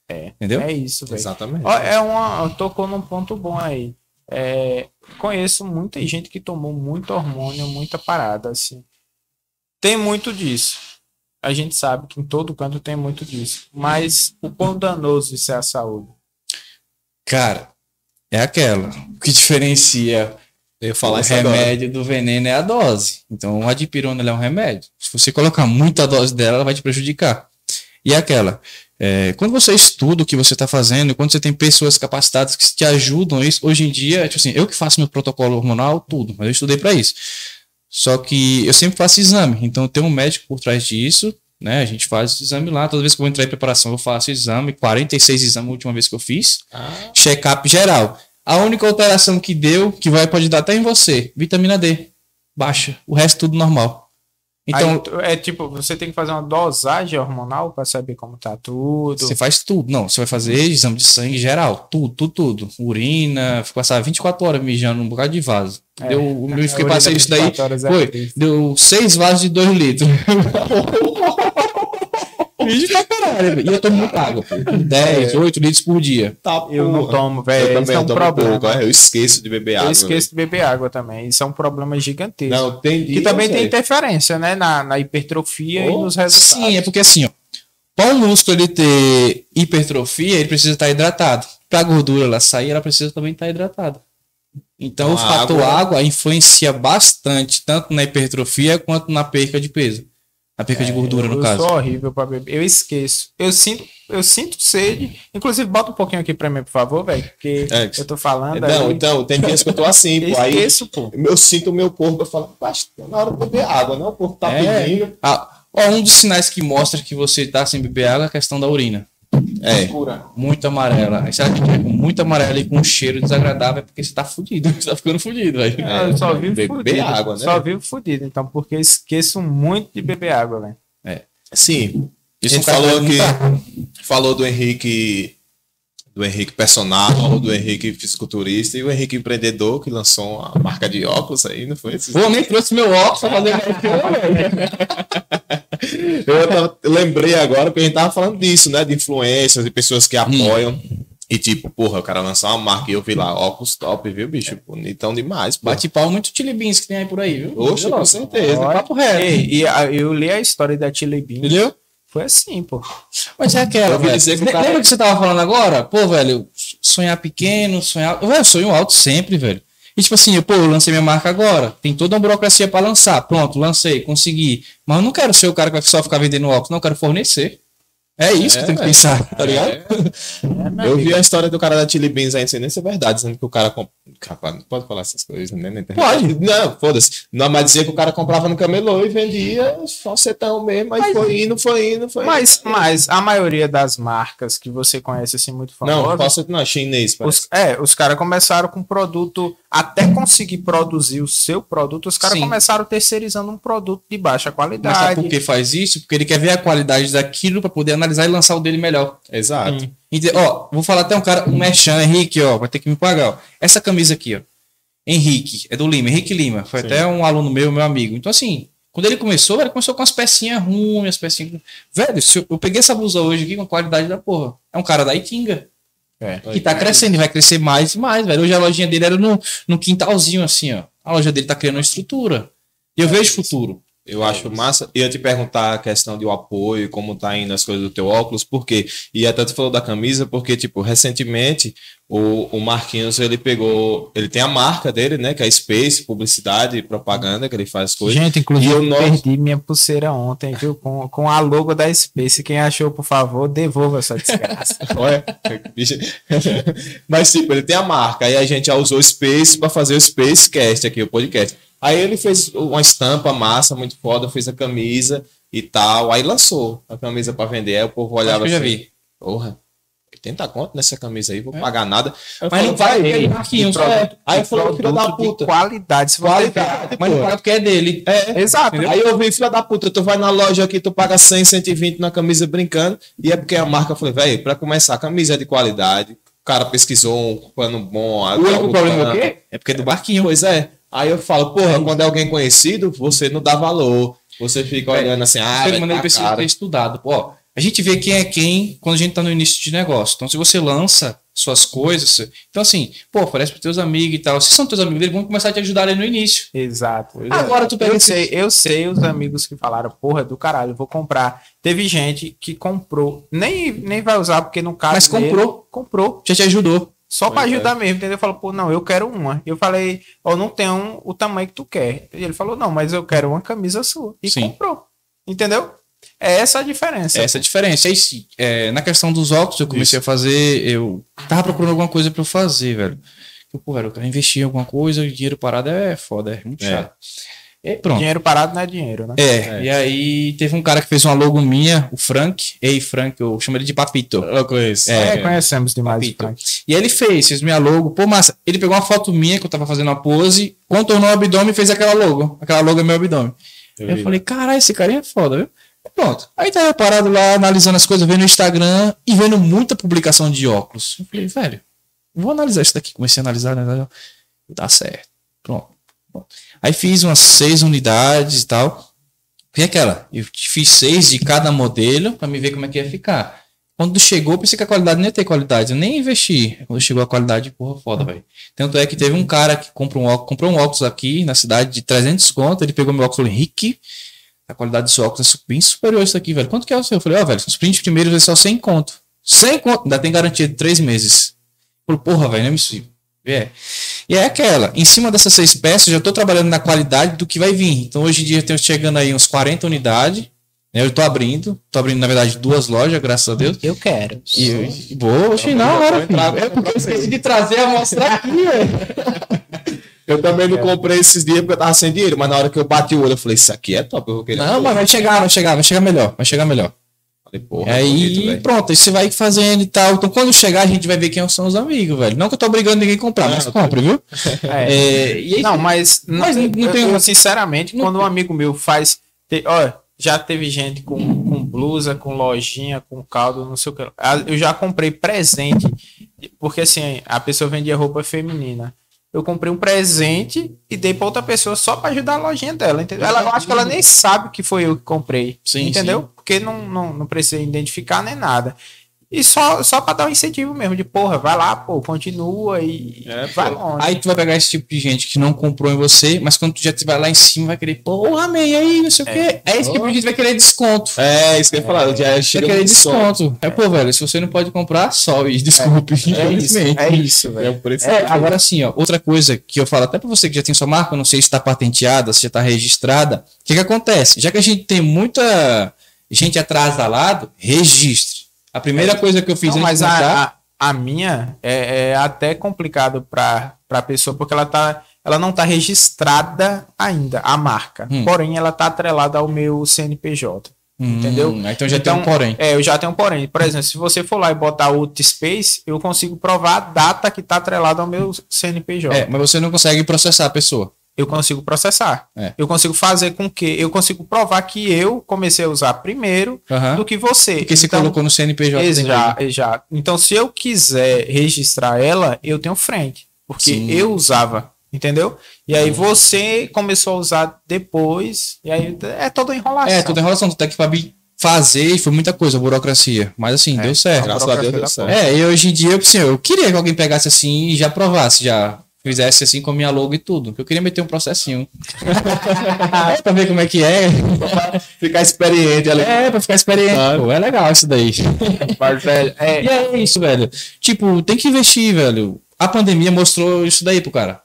É. Entendeu? É isso, velho. Exatamente. Ó, É uma, tocou num ponto bom aí. É, conheço muita gente que tomou muito hormônio, muita parada, assim. Tem muito disso. A gente sabe que em todo canto tem muito disso. Mas o quão danoso isso é à saúde. Cara, é aquela. O que diferencia Eu falar o isso agora. remédio do veneno é a dose. Então, a dipirona ela é um remédio. Se você colocar muita dose dela, ela vai te prejudicar. E é aquela. É, quando você estuda o que você está fazendo, quando você tem pessoas capacitadas que te ajudam isso, hoje em dia, tipo assim, eu que faço meu protocolo hormonal, tudo, mas eu estudei para isso. Só que eu sempre faço exame, então tem um médico por trás disso, né? A gente faz exame lá, toda vez que eu vou entrar em preparação, eu faço exame, 46 exames a última vez que eu fiz Ah, check-up geral. A única alteração que deu, que vai pode dar até em você, vitamina D, baixa. O resto tudo normal. Então, Aí, é tipo, você tem que fazer uma dosagem hormonal para saber como tá tudo. você faz tudo. Não, você vai fazer exame de sangue geral, tudo, tudo, tudo. Urina, passar 24 horas mijando um bocado de vaso. É. Deu, eu A fiquei passei isso daí, 24 horas é foi, deu seis vasos de 2 litros. Vídeo pra caralho. velho. E eu tomo muita água, pô. 10, 8 litros por dia. Tá, Eu não tomo, Eu velho. Isso também é eu um tomo problema. pouco. é, Eu esqueço de beber água. Eu esqueço de beber água também. Isso é um problema gigantesco. Não, tem que também tem interferência, né? Na, na hipertrofia e Oh, nos resultados. Sim, é porque assim, ó. Para o músculo ele ter hipertrofia, ele precisa estar hidratado. Para a gordura ela sair, ela precisa também estar hidratada. Então, Então, o a fator água- água influencia bastante, tanto na hipertrofia quanto na perca de peso. Na perca de gordura, eu no caso. sou horrível pra beber. Eu esqueço. Eu sinto, eu sinto sede. Inclusive, bota um pouquinho aqui pra mim, por favor, velho. Porque É, eu tô falando. Não, aí, então, tem dias que eu tô assim, eu pô. Aí esqueço, pô. eu sinto o meu corpo, eu falo, "Mas tá na hora de beber água, não? O corpo tá É. pedindo. Ah, ó, um dos sinais que mostra que você tá sem beber água é a questão da urina. É. Muito amarela. Aí se ela tiver com muito amarela e com um cheiro desagradável, é porque você tá fudido. Você tá ficando fudido, velho. É, eu só vivo beber fudido. água, né? Só vivo fudido. Então, porque esqueço muito de beber água, velho. Sim. Isso gente falou que falou do Henrique do Henrique personal, do Henrique fisiculturista e o Henrique empreendedor que lançou uma marca de óculos aí, não foi? Pô, nem trouxe meu óculos pra fazer velho. Eu, tava- lembrei agora que a gente tava falando disso, né? De influências e pessoas que apoiam. E tipo, porra, o cara lançou uma marca e eu vi lá, óculos top, viu, bicho? Bonitão demais, pô. Bate pau muito Chili Beans que tem aí por aí, viu? Oxe, com certeza. Olha, papo reto. Ei, e a- eu li a história da Chili Bean. Entendeu? Foi assim, pô. Mas é aquela, velho. dizer que cara- Lembra que você tava falando agora? Pô, velho, sonhar pequeno, sonhar. Velho, eu sonho alto sempre, velho. E tipo assim, eu, pô, eu lancei minha marca agora. Tem toda uma burocracia pra lançar. Pronto, lancei, consegui. Mas eu não quero ser o cara que vai só ficar vendendo óculos, não, eu quero fornecer. É isso É, que tem que velho. pensar, tá ligado? É, meu Eu vi a história do cara da Chili Beans aí, não sei nem se é verdade, dizendo que o cara. Comp... Rapaz, não pode falar essas coisas, né? na. Pode. Não, foda-se. Não, mas dizia que o cara comprava no camelô e vendia falsetão mesmo, aí foi indo, foi indo, foi Mas, mas a maioria das marcas que você conhece assim muito Não, famosas, falsetão não, chinês, parece. os, é, os caras começaram com produto, até conseguir produzir o seu produto, os caras começaram terceirizando um produto de baixa Mas sabe qualidade. por que faz isso? Porque ele quer ver a qualidade daquilo pra poder analisar e lançar o dele melhor. Exato. Sim. Ente- Ó, vou falar até um cara, um merchan, Henrique, ó, vai ter que me pagar, ó. Essa camisa aqui, ó. Henrique, é do Lima, Henrique Lima. Foi Sim. até um aluno meu, meu amigo. Então, assim, quando ele começou, ele começou com as pecinhas ruins, as pecinhas. Velho, se eu, eu peguei essa blusa hoje aqui com a qualidade da porra. É um cara da Itinga. É. Que tá crescendo e vai crescer mais e mais, velho. Hoje a lojinha dele era no, no quintalzinho, assim, ó. A loja dele tá criando uma estrutura. E eu vejo futuro. Eu acho massa. Ia te perguntar a questão de o apoio, como tá indo as coisas do teu óculos, por quê? E até tu falou da camisa, porque, tipo, recentemente o, o Marquinhos, ele pegou. Ele tem a marca dele, né? Que é a Space, publicidade e propaganda, que ele faz coisas. Gente, inclusive, eu perdi minha pulseira ontem, viu? Com, com a logo da Space. Quem achou, por favor, devolva essa desgraça. Olha. Mas, tipo, ele tem a marca. Aí a gente já usou Space para fazer o Spacecast aqui, o podcast. Aí ele fez uma estampa massa, muito foda, fez a camisa e tal. Aí lançou a camisa para vender. Aí o povo olhava Acho que eu assim. já vi. Porra, 80 conto nessa camisa aí, vou pagar nada. Eu É. Mas não vai ele, Marquinhos, produto- é. Aí eu falei, filho da Produto puta. qualidade. Se Qualidade, Mas não pô. paga porque é dele. É, Exato. Aí eu vi, filha da puta, tu vai na loja aqui, tu paga 100, 120 na camisa brincando, e é porque a marca, eu falei, velho, pra começar, a camisa é de qualidade, o cara pesquisou um pano bom. O único problema é o quê? É porque é do barquinho. Pois é. Aí eu falo, porra, quando é alguém conhecido, você não dá valor. Você fica olhando assim, ah, ser humano tá precisa ter estudado. Pô, ó, a gente vê quem é quem quando a gente tá no início de negócio. Então, se você lança suas coisas. Então, assim, pô, oferece pros teus amigos e tal. Se são teus amigos, eles vão começar a te ajudar ali no início. Exato. Agora tu pega eu sei, eu sei os amigos que falaram, porra, do caralho, vou comprar. Teve gente que comprou, nem, nem vai usar porque no caso Mas dele, comprou. comprou, Já te ajudou. Só pra Pois é. ajudar mesmo, entendeu? Falou, pô, não, eu quero uma. Eu falei, ó, não tem um, o tamanho que tu quer. E ele falou, não, mas eu quero uma camisa sua. E Sim. comprou. Entendeu? É essa a diferença. Essa é a diferença. Aí, sim, é, na questão dos óculos, eu comecei a fazer. Eu tava procurando alguma coisa pra eu fazer, velho. Eu, pô, velho, eu quero investir em alguma coisa, e dinheiro parado é foda, é muito É. chato. E pronto. Dinheiro parado não é dinheiro, né? É, É. e aí teve um cara que fez uma logo minha, o Frank. Ei, Frank, eu chamo ele de Papito. Eu conheço. É, É, conhecemos demais. Papito. Frank. E aí ele fez, fez minha logo. Pô, massa. Ele pegou uma foto minha que eu tava fazendo uma pose, contornou o abdômen e fez aquela logo. Aquela logo é meu abdômen. Eu Eu, falei, caralho, esse cara é foda, viu? Pronto. Aí tava parado lá, analisando as coisas, vendo no Instagram e vendo muita publicação de óculos. Eu falei, velho, vou analisar isso daqui. Comecei a analisar, analisar. Dá certo. Pronto. Aí fiz umas seis unidades e tal. E aquela, eu fiz seis de cada modelo pra me ver como é que ia ficar. Quando chegou, pensei que a qualidade não ia ter qualidade. Eu nem investi. Quando chegou a qualidade, porra, foda, velho. Tanto é que teve um cara que comprou um óculos, comprou um óculos aqui na cidade de 300 conto. Ele pegou meu óculos Henrique, a qualidade desse óculos é bem superior a isso aqui, velho. Quanto que é o seu? Eu falei: Ó, velho, os prints primeiros é só 100 conto. 100 conto, ainda tem garantia de 3 meses. Eu falei: Porra, velho, não é possível. É. E é aquela, em cima dessas seis peças, eu já estou trabalhando na qualidade do que vai vir. Então, hoje em dia, eu tenho chegando aí uns 40 unidades. né? Eu estou abrindo, estou abrindo, na verdade, duas lojas, graças a Deus. Eu quero. E eu e vou, oxe, na hora, filho. É porque eu esqueci de trazer a mostrar aqui, velho. Eu também não comprei esses dias porque eu tava sem dinheiro, mas na hora que eu bati o olho, eu falei, isso aqui é top, eu vou querer. Não, mas vai chegar, vai chegar, vai chegar melhor, vai chegar melhor. Falei, porra, aí, bonito, velho. pronto, aí você vai fazendo e tal. Então, quando chegar, a gente vai ver quem são os amigos, velho. Não que eu tô obrigando ninguém a comprar, mas Não, compre, viu? É. É, e aí, Não, mas, Mas não, não- tem eu, sinceramente, não- quando um amigo meu faz. te- Olha, já teve gente com, com blusa, com lojinha, com caldo, não sei o que. Ah, Eu já comprei presente, porque assim, a pessoa vendia roupa feminina. Eu comprei um presente e dei pra outra pessoa só pra ajudar a lojinha dela, entendeu? Ela, eu acho que ela nem sabe que foi eu que comprei, Sim, entendeu? Porque não, não, não precisa identificar nem nada. E só, só pra dar um incentivo mesmo, de porra, vai lá, pô, continua e É, vai pô. longe. Aí tu vai pegar esse tipo de gente que não comprou em você, mas quando tu já estiver lá em cima, vai querer, porra, man, e aí, não sei o quê. É esse tipo de gente vai querer desconto. É, isso que eu ia falar, já Vai chega querer no desconto. É, pô, velho, se você não pode comprar, sobe, desculpe, É isso, é isso, velho. É o preço. É, agora sim, ó, outra coisa que eu falo até pra você que já tem sua marca, eu não sei se está patenteada, se já está registrada. O que que acontece? Já que a gente tem muita gente atrasalado, registre. A primeira coisa que eu fiz Não, antes mas a, a, a minha é, é até complicado para a pessoa, porque ela, tá, ela não está registrada ainda, a marca. Hum. Porém, ela está atrelada ao meu CNPJ. entendeu? Hum, então já tem um porém. É, eu já tenho um porém. Por exemplo, se você for lá e botar o Space, eu consigo provar a data que está atrelada ao meu CNPJ. É, mas você não consegue processar a pessoa. Eu consigo processar. É. Eu consigo fazer com que eu consigo provar que eu comecei a usar primeiro Aham. do que você. Porque você Então, colocou no CNPJ. Exato, exato. Então, se eu quiser registrar ela, eu tenho frente. Porque Sim. eu usava, entendeu? E aí você começou a usar depois, e aí é toda enrolação. É, toda enrolação, tem que fazer e foi muita coisa, burocracia. Mas assim, deu certo. Graças a Deus deu certo. É, e hoje em dia, eu, assim, eu queria que alguém pegasse assim e já provasse, já fizesse assim com a minha logo e tudo. Eu queria meter um processinho. é, pra ver como é que é. Ficar experiente ali. É, pra ficar experiente. Claro. Pô, é legal isso daí. Velho, é, E é isso, velho. Tipo, tem que investir, velho. A pandemia mostrou isso daí pro cara.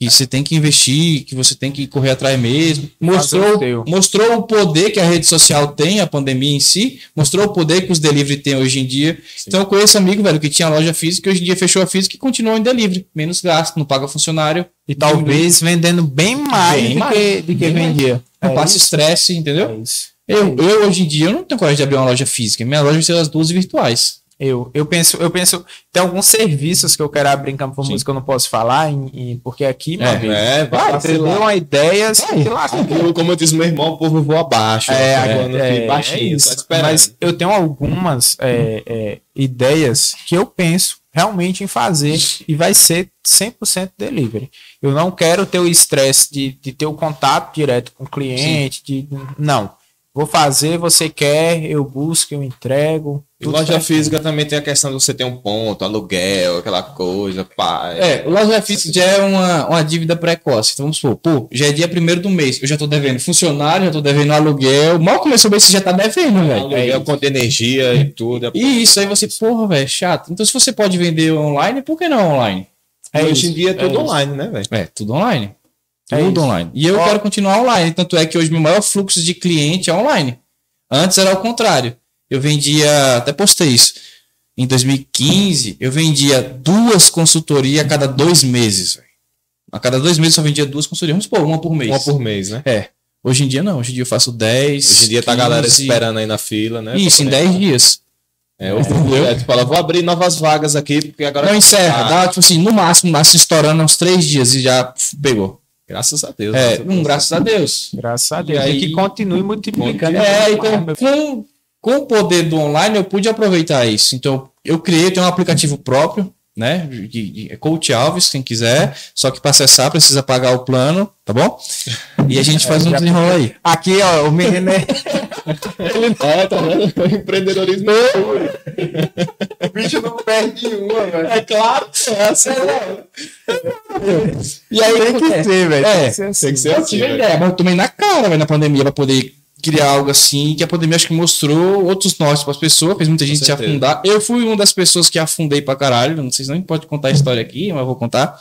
Que você tem que investir, que você tem que correr atrás mesmo. Mostrou, mostrou o poder que a rede social tem, a pandemia em si. Mostrou o poder que os delivery têm hoje em dia. Então eu conheço amigo, velho, que tinha loja física, hoje em dia fechou a física e continua em delivery. Menos gasto, não paga funcionário. e talvez vendendo bem mais Bem do mais. que, do que vendia. Não É passa estresse, entendeu? é. Eu, eu, hoje em dia, eu não tenho coragem de abrir uma loja física. Minha loja vai ser as duas virtuais. Eu, eu penso, eu penso, tem alguns serviços que eu quero abrir em Campo Sim. Música que eu não posso falar, em, em- porque aqui, meu É, amigo, É, vai você vacilar. deu uma ideia, Vai. sei lá, Eu, Como eu disse, meu irmão, o povo voa abaixo. É, ó, é, voando é, aqui baixinho, é esperando. Mas eu tenho algumas é, é, ideias que eu penso realmente em fazer e vai ser 100% delivery. Eu não quero ter o estresse de, de ter o contato direto com o cliente, de, não. Vou fazer, você quer, eu busco, eu entrego. E loja certinho. física também tem a questão de você ter um ponto, aluguel, aquela coisa, pá. É, o loja física já é uma, uma dívida precoce. Então vamos supor, pô, já é dia primeiro do mês, eu já tô devendo funcionário, já tô devendo aluguel. Mal começou o mês, você já tá devendo, velho. Aluguel, conta energia e tudo. E isso aí você, porra, velho, é chato. Então se você pode vender online, por que não online? É, hoje em dia é tudo isso. online, né, velho? É, tudo online. É Tudo isso. online. E eu Ó. quero continuar online. Tanto é que hoje meu maior fluxo de cliente é online. Antes era o contrário. Eu vendia, até postei isso. Em 2015, eu vendia duas consultorias a cada dois meses. A cada dois meses eu só vendia duas consultorias. Vamos supor, uma por mês. Uma por mês, né? É. Hoje em dia não. Hoje em dia eu faço 10. Hoje em dia tá a galera 15. esperando aí na fila, né? Isso, em pra poder- 10 dias. É, dia, é, vou abrir novas vagas aqui, porque agora. Não encerra. Ah, Dá, tipo assim, no máximo, no máximo estourando uns 3 dias e já pegou. Graças a Deus. É, graças a um, Deus. graças a Deus. Graças a Deus. E aí- E que continue multiplicando. É, então, com, com o poder do online, eu pude aproveitar isso. Então, eu criei, tenho um aplicativo próprio, né? De, de, é Coach Alves, quem quiser. Só que para acessar precisa pagar o plano, tá bom? E a gente faz um já- desenrolo aí. Aqui, ó, o menino é. Ele é, tá vendo? Empreendedorismo. o bicho não perde uma, velho. É claro, é assim. E aí, Tem que ser, velho. É, Tem que ser assim. Tem que ser Eu assim. velho. ideia, mas eu tomei na cara, velho, na pandemia, pra poder criar algo assim, que a pandemia acho que mostrou outros nortes pras pessoas, fez muita gente se afundar. Eu fui uma das pessoas que afundei pra caralho, não sei se não pode contar a história aqui, mas eu vou contar.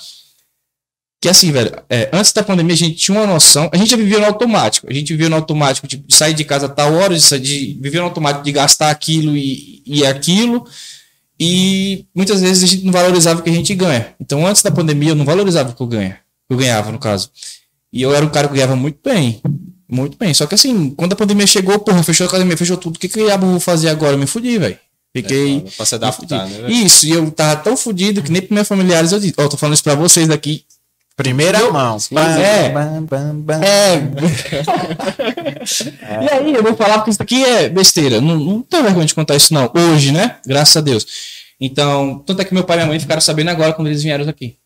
Que assim, velho, é, antes da pandemia a gente tinha uma noção, a gente já vivia no automático, a gente vivia no automático, de sair de casa a tal hora, de, sair- de viver no automático de gastar aquilo e, e aquilo, e muitas vezes a gente não valorizava o que a gente ganha. Então antes da pandemia eu não valorizava o que eu ganha, que eu ganhava no caso. E eu era um cara que ganhava muito bem. Muito bem. Só que assim, quando a pandemia chegou, porra, fechou a academia, fechou tudo. O que que eu vou fazer agora? Eu me fudi, velho. Fiquei. Pra se adaptar, né? Isso, e eu tava tão fudido que nem pros meus familiares eu disse. Ó, tô falando isso pra vocês daqui. Primeira mão. É. Bam, bam, bam. É. E aí, eu vou falar porque isso aqui é besteira. Não, não tenho vergonha de contar isso, não. Hoje, né? Graças a Deus. Então, tanto é que meu pai e minha mãe ficaram sabendo agora quando eles vieram aqui.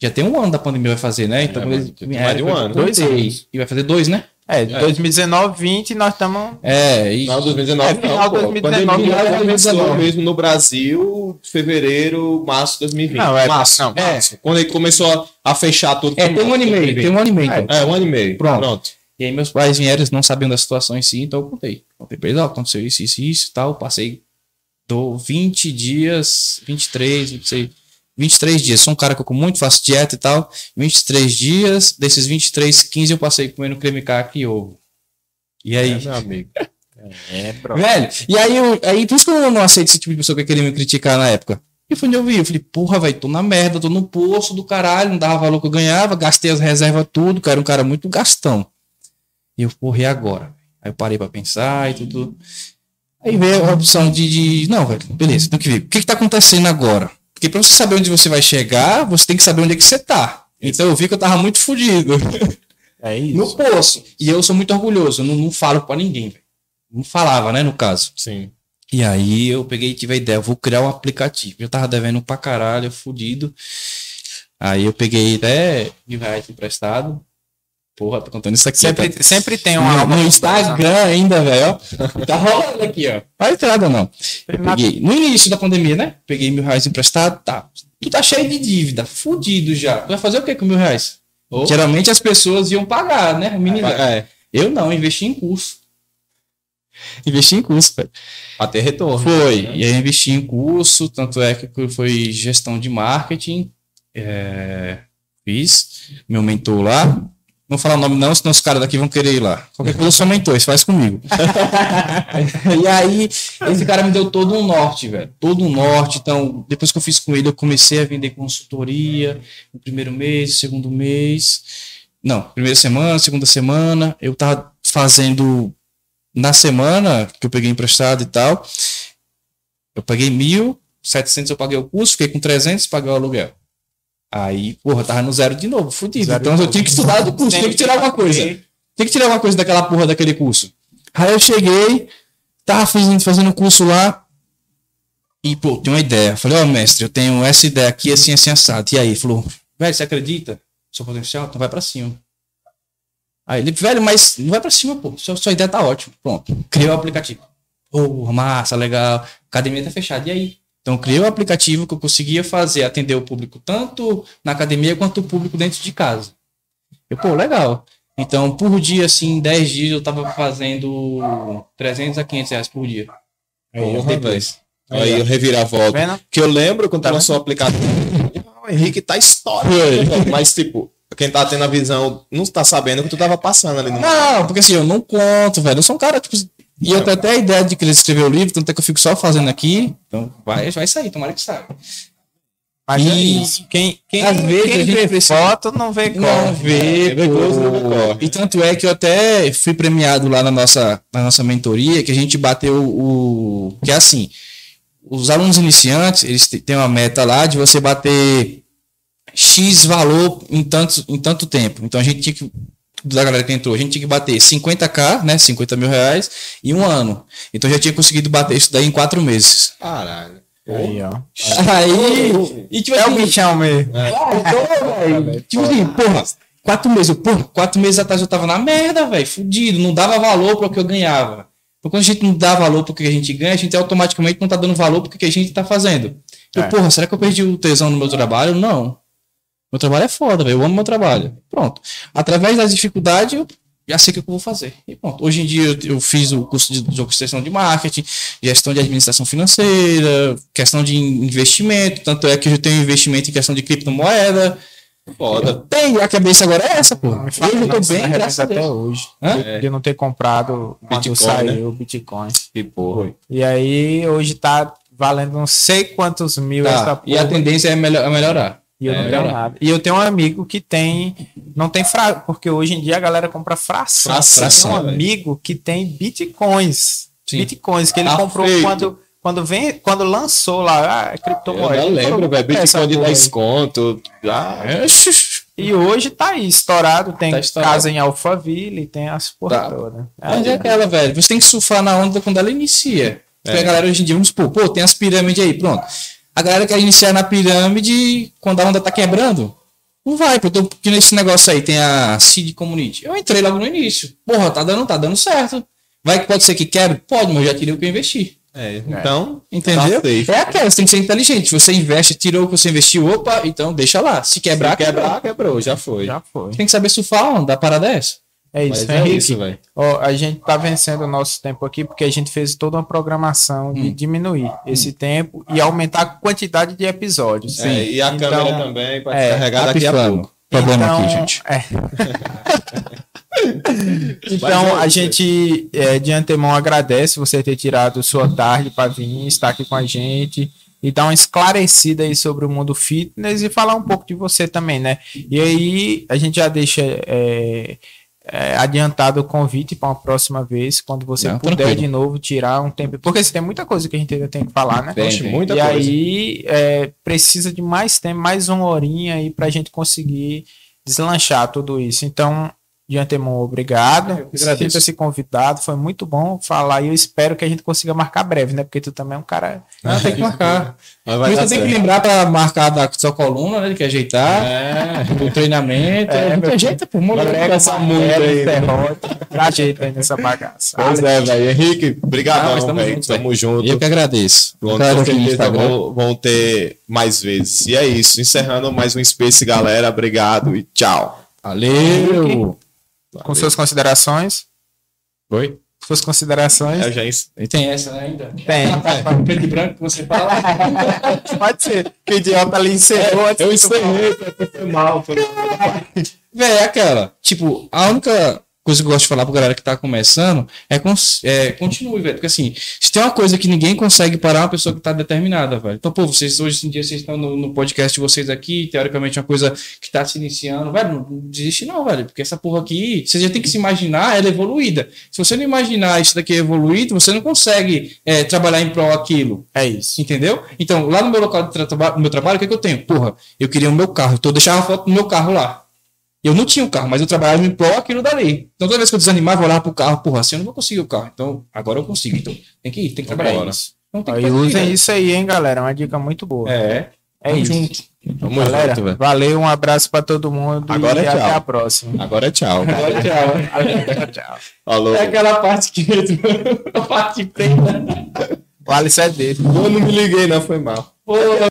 Já tem um ano da pandemia vai fazer, né? Então, É, eles mais de um eu ano. Dois anos. E vai fazer dois, né? É, de 2019, 20, nós estamos. É, e Final de 2019, É, não, final de pô. 2019, Pandemia final de começou 2019. mesmo no Brasil, fevereiro, março de 2020. Não, é- março, não, é. março. Quando ele começou a, a fechar tudo. É, tem um ano e meio, tem um ano e meio, então. É, um ano e meio. Pronto. Pronto. E aí meus pais vieram, eles não sabiam da situação em si, então eu contei. Contei pra eles, ó, aconteceu isso, isso, isso e tal. Passei do 20 dias, 23, não sei, 23 dias. Sou um cara que eu como muito, faço dieta e tal. 23 dias, desses 23, 15 eu passei comendo creme caque e ovo. E aí, É, meu amigo. É, bro. velho, e aí, eu, aí por isso que eu não aceito esse tipo de pessoa que queria me criticar na época. E foi onde eu vi, eu falei, porra, velho, tô na merda, tô no poço do caralho, não dava valor que eu ganhava, gastei as reservas tudo, era um cara muito gastão. E eu, porra, e agora? Aí eu parei pra pensar e tudo. Aí veio a opção de, de não, velho, beleza, tem que ver. O que que tá acontecendo agora? Porque pra você saber onde você vai chegar, você tem que saber onde é que você tá. Então eu vi que eu tava muito fodido É isso. no poço. E eu sou muito orgulhoso, eu não, não falo pra ninguém. Não falava, né, no caso. Sim. E aí eu peguei e tive a ideia, eu vou criar um aplicativo. Eu tava devendo pra caralho, fudido. Aí eu peguei até mil reais emprestado. Porra, tô contando isso aqui. Sempre, tá? sempre tem uma no, no bondosa. Instagram ainda, velho. Tá rolando aqui, ó. Faz entrada não. Eu peguei, no início da pandemia, né? Peguei mil reais emprestado, tá. Tu tá cheio de dívida, fudido já. Tu vai fazer o que com mil reais? Ô. Geralmente as pessoas iam pagar, né? Menina, É, eu não, investi em curso. Investi em curso, velho. pra ter retorno. Foi. E aí investi em curso, tanto é que foi gestão de marketing. é, fiz. Meu mentor lá. Não vou falar o nome não, senão os caras daqui vão querer ir lá. Qualquer coisa eu sou mentor, isso faz comigo. e aí, esse cara me deu todo um norte, velho. Todo um norte. Então, depois que eu fiz com ele, eu comecei a vender consultoria no primeiro mês, segundo mês. Não, primeira semana, segunda semana. Eu tava fazendo na semana que eu peguei emprestado e tal. Eu paguei mil, 700 eu paguei o curso, fiquei com 300 paguei o aluguel. Aí, porra, tava no zero de novo, fudido. Zero então eu tinha que estudar do curso, tinha que tirar alguma coisa. Tem que tirar alguma coisa daquela porra daquele curso. Aí eu cheguei, tava fazendo, fazendo curso lá. E, pô, tem uma ideia. Falei, ó, mestre, eu tenho essa ideia aqui, assim, assim, assado. E aí, ele falou, velho, você acredita? no Seu potencial? Então vai pra cima. Aí ele, velho, mas não vai pra cima, pô. Sua, sua ideia tá ótima. Pronto. Criei o aplicativo. Porra, massa, legal. Academia tá fechada. E aí? Então, eu criei o aplicativo que eu conseguia fazer, atender o público tanto na academia quanto o público dentro de casa. Eu, pô, legal. Então, por dia, assim, 10 dias, eu tava fazendo 300 a 500 reais por dia. Porra, depois. Aí eu reviravolta. Vendo? Que eu lembro quando Tá lançou o aplicativo. O Henrique tá histórico. Foi. Mas, tipo, quem tá tendo a visão não tá sabendo o que tu tava passando ali no. Não, porque assim, eu não conto, velho. Eu sou um cara, tipo. E eu tenho até a ideia de querer escrever o livro, tanto é que eu fico só fazendo aqui. Então vai, vai sair, tomara que saia. Mas E- é isso. Quem, quem, Às vezes quem a gente vê precisa- foto não vê Não corre. É não vê pô. corre. E tanto é que eu até fui premiado lá na nossa, na nossa mentoria, que a gente bateu o. Que é assim, os alunos iniciantes, eles têm uma meta lá de você bater X valor em tanto, em tanto tempo. Então a gente tinha que. Da galera que entrou, a gente tinha que bater 50k, né? 50 mil reais, em um ano. Então eu já tinha conseguido bater isso daí em quatro meses. Caralho. Aí, ó. Aí, e tipo É o assim, bichão mesmo. ah, então, velho, tipo assim, porra, quatro meses, eu, porra, quatro meses atrás eu tava na merda, velho, fudido, não dava valor para o que eu ganhava. Porque quando a gente não dá valor pro que a gente ganha, a gente automaticamente não tá dando valor pro que a gente tá fazendo. Eu, É. porra, será que eu perdi o tesão no meu trabalho? Não. Meu trabalho é foda, velho. Eu amo meu trabalho. Pronto. Através das dificuldades, eu já sei o que eu vou fazer. E pronto. Hoje em dia eu, eu fiz o curso de, de orquestração de marketing, gestão de administração financeira, questão de investimento. Tanto é que eu tenho investimento em questão de criptomoeda. Foda. Tem, a cabeça agora é essa, pô. Hoje fala, eu tô bem, graças a até Deus. hoje. Hã? De não ter comprado quando Bitcoin, saiu o Bitcoin. Que porra. E aí, hoje tá valendo não sei quantos mil essa Tá. porra. E a tendência é, melhor, é melhorar. E eu É, não tenho melhorar. nada. E eu tenho um amigo que tem. Não tem fra... Porque hoje em dia a galera compra fração. Fração, Eu tenho um velho. amigo que tem bitcoins. Sim. Bitcoins que ele Tá comprou quando, quando, vem, quando lançou lá a Eu criptomoeda. não Ele lembro, velho. "Compra essa Bitcoin de porra 10 aí." conto. Ah, É, E hoje tá aí, estourado. Tem Tá estourado. casa em Alphaville, tem as porra Tá. toda. Mas é aquela, velho. Você tem que surfar na onda quando ela inicia. É. a galera hoje em dia, vamos supor, pô, tem as pirâmides aí, pronto. A galera quer iniciar na pirâmide quando a onda tá quebrando. Não vai, porque, eu tô- porque nesse negócio aí tem a Seed Community. Eu entrei logo no início. Porra, tá dando, tá dando certo. Vai que pode ser que quebre? Pode, mas eu já tirei o que eu investi. é. Então, Entendeu? Tá é aquela, você tem que ser inteligente. Você investe, tirou o que você investiu, opa, então deixa lá. Se quebrar, se quebrar. quebrar, quebrou. Já foi. Já foi. Tem que saber surfar a onda, a parada é essa. É Mas isso, é Henrique. isso, velho. Ó, a gente tá vencendo o nosso tempo aqui porque a gente fez toda uma programação Hum. de diminuir esse tempo e aumentar a quantidade de episódios. É, e a Então, câmera também vai é, carregar daqui a pouco. Problema Então, aqui, gente. é. então, é a isso. gente é, de antemão agradece você ter tirado sua tarde para vir, estar aqui com a gente e dar uma esclarecida aí sobre o mundo fitness e falar um pouco de você também, né? E aí a gente já deixa é, é, adiantado o convite para uma próxima vez, quando você Não, puder tranquilo. de novo tirar um tempo, porque você tem muita coisa que a gente ainda tem que falar, né? Tem, tem. muita e coisa. aí é, precisa de mais tempo, mais uma horinha aí pra gente conseguir deslanchar tudo isso. Então, de antemão, obrigado. Sinta-se convidado, foi muito bom falar e eu espero que a gente consiga marcar breve, né? Porque tu também é um cara. Não, tem que marcar. Mas você tem que lembrar pra marcar da sua coluna, né? Tem que ajeitar. É. O treinamento. É, É, meu ajeita, pô. moleque. Essa multa aí, né? Dá jeito aí nessa bagaça. Pois é, velho. Henrique, Ah, mas obrigadão, tamo velho. junto, Tamo junto. Eu que agradeço. Com certeza vão, vão ter mais vezes. E é isso. Encerrando mais um Space, galera. Obrigado e tchau. Valeu. Com suas considerações? Oi? Suas considerações? Eu já E tem essa né, ainda? Tem. Com preto e branco que você fala. Pode ser. Que o idiota ali encerrou. antes Eu encerrei, foi mal. Foi... Véi, é aquela. Tipo, a única coisa que eu gosto de falar pra galera que tá começando é, é continue, velho. Porque assim, se tem uma coisa que ninguém consegue parar, é uma pessoa que tá determinada, velho. Então, pô, vocês hoje em dia vocês estão no, no podcast de vocês aqui, teoricamente é uma coisa que tá se iniciando, velho. Não, não desiste, não, velho. Porque essa porra aqui, você já tem que se imaginar ela evoluída. Se você não imaginar isso daqui evoluído, você não consegue é, trabalhar em prol aquilo. É isso. Entendeu? Então, lá no meu local de tra- meu trabalho, o que, que eu tenho? Porra, eu queria o meu carro, então eu deixava a foto do meu carro lá. Eu não tinha um carro, mas eu trabalhava em prol aquilo dali. Então, toda vez que eu desanimava, eu olhava pro carro, porra, assim eu não vou conseguir o carro. Então, agora eu consigo. Então, tem que ir, tem que trabalhar Vambora. isso. Então, tem Aí que usem isso aí, hein, galera. Uma dica muito boa. É, É tamo isso. junto. Tamo Galera, junto, velho. valeu, um abraço pra todo mundo Agora e é até tchau. a próxima. Agora é tchau. Agora, tchau. tchau. Falou. É aquela parte que a parte preta. O Alisson é dele. Eu não me liguei, não. Foi mal. Pô,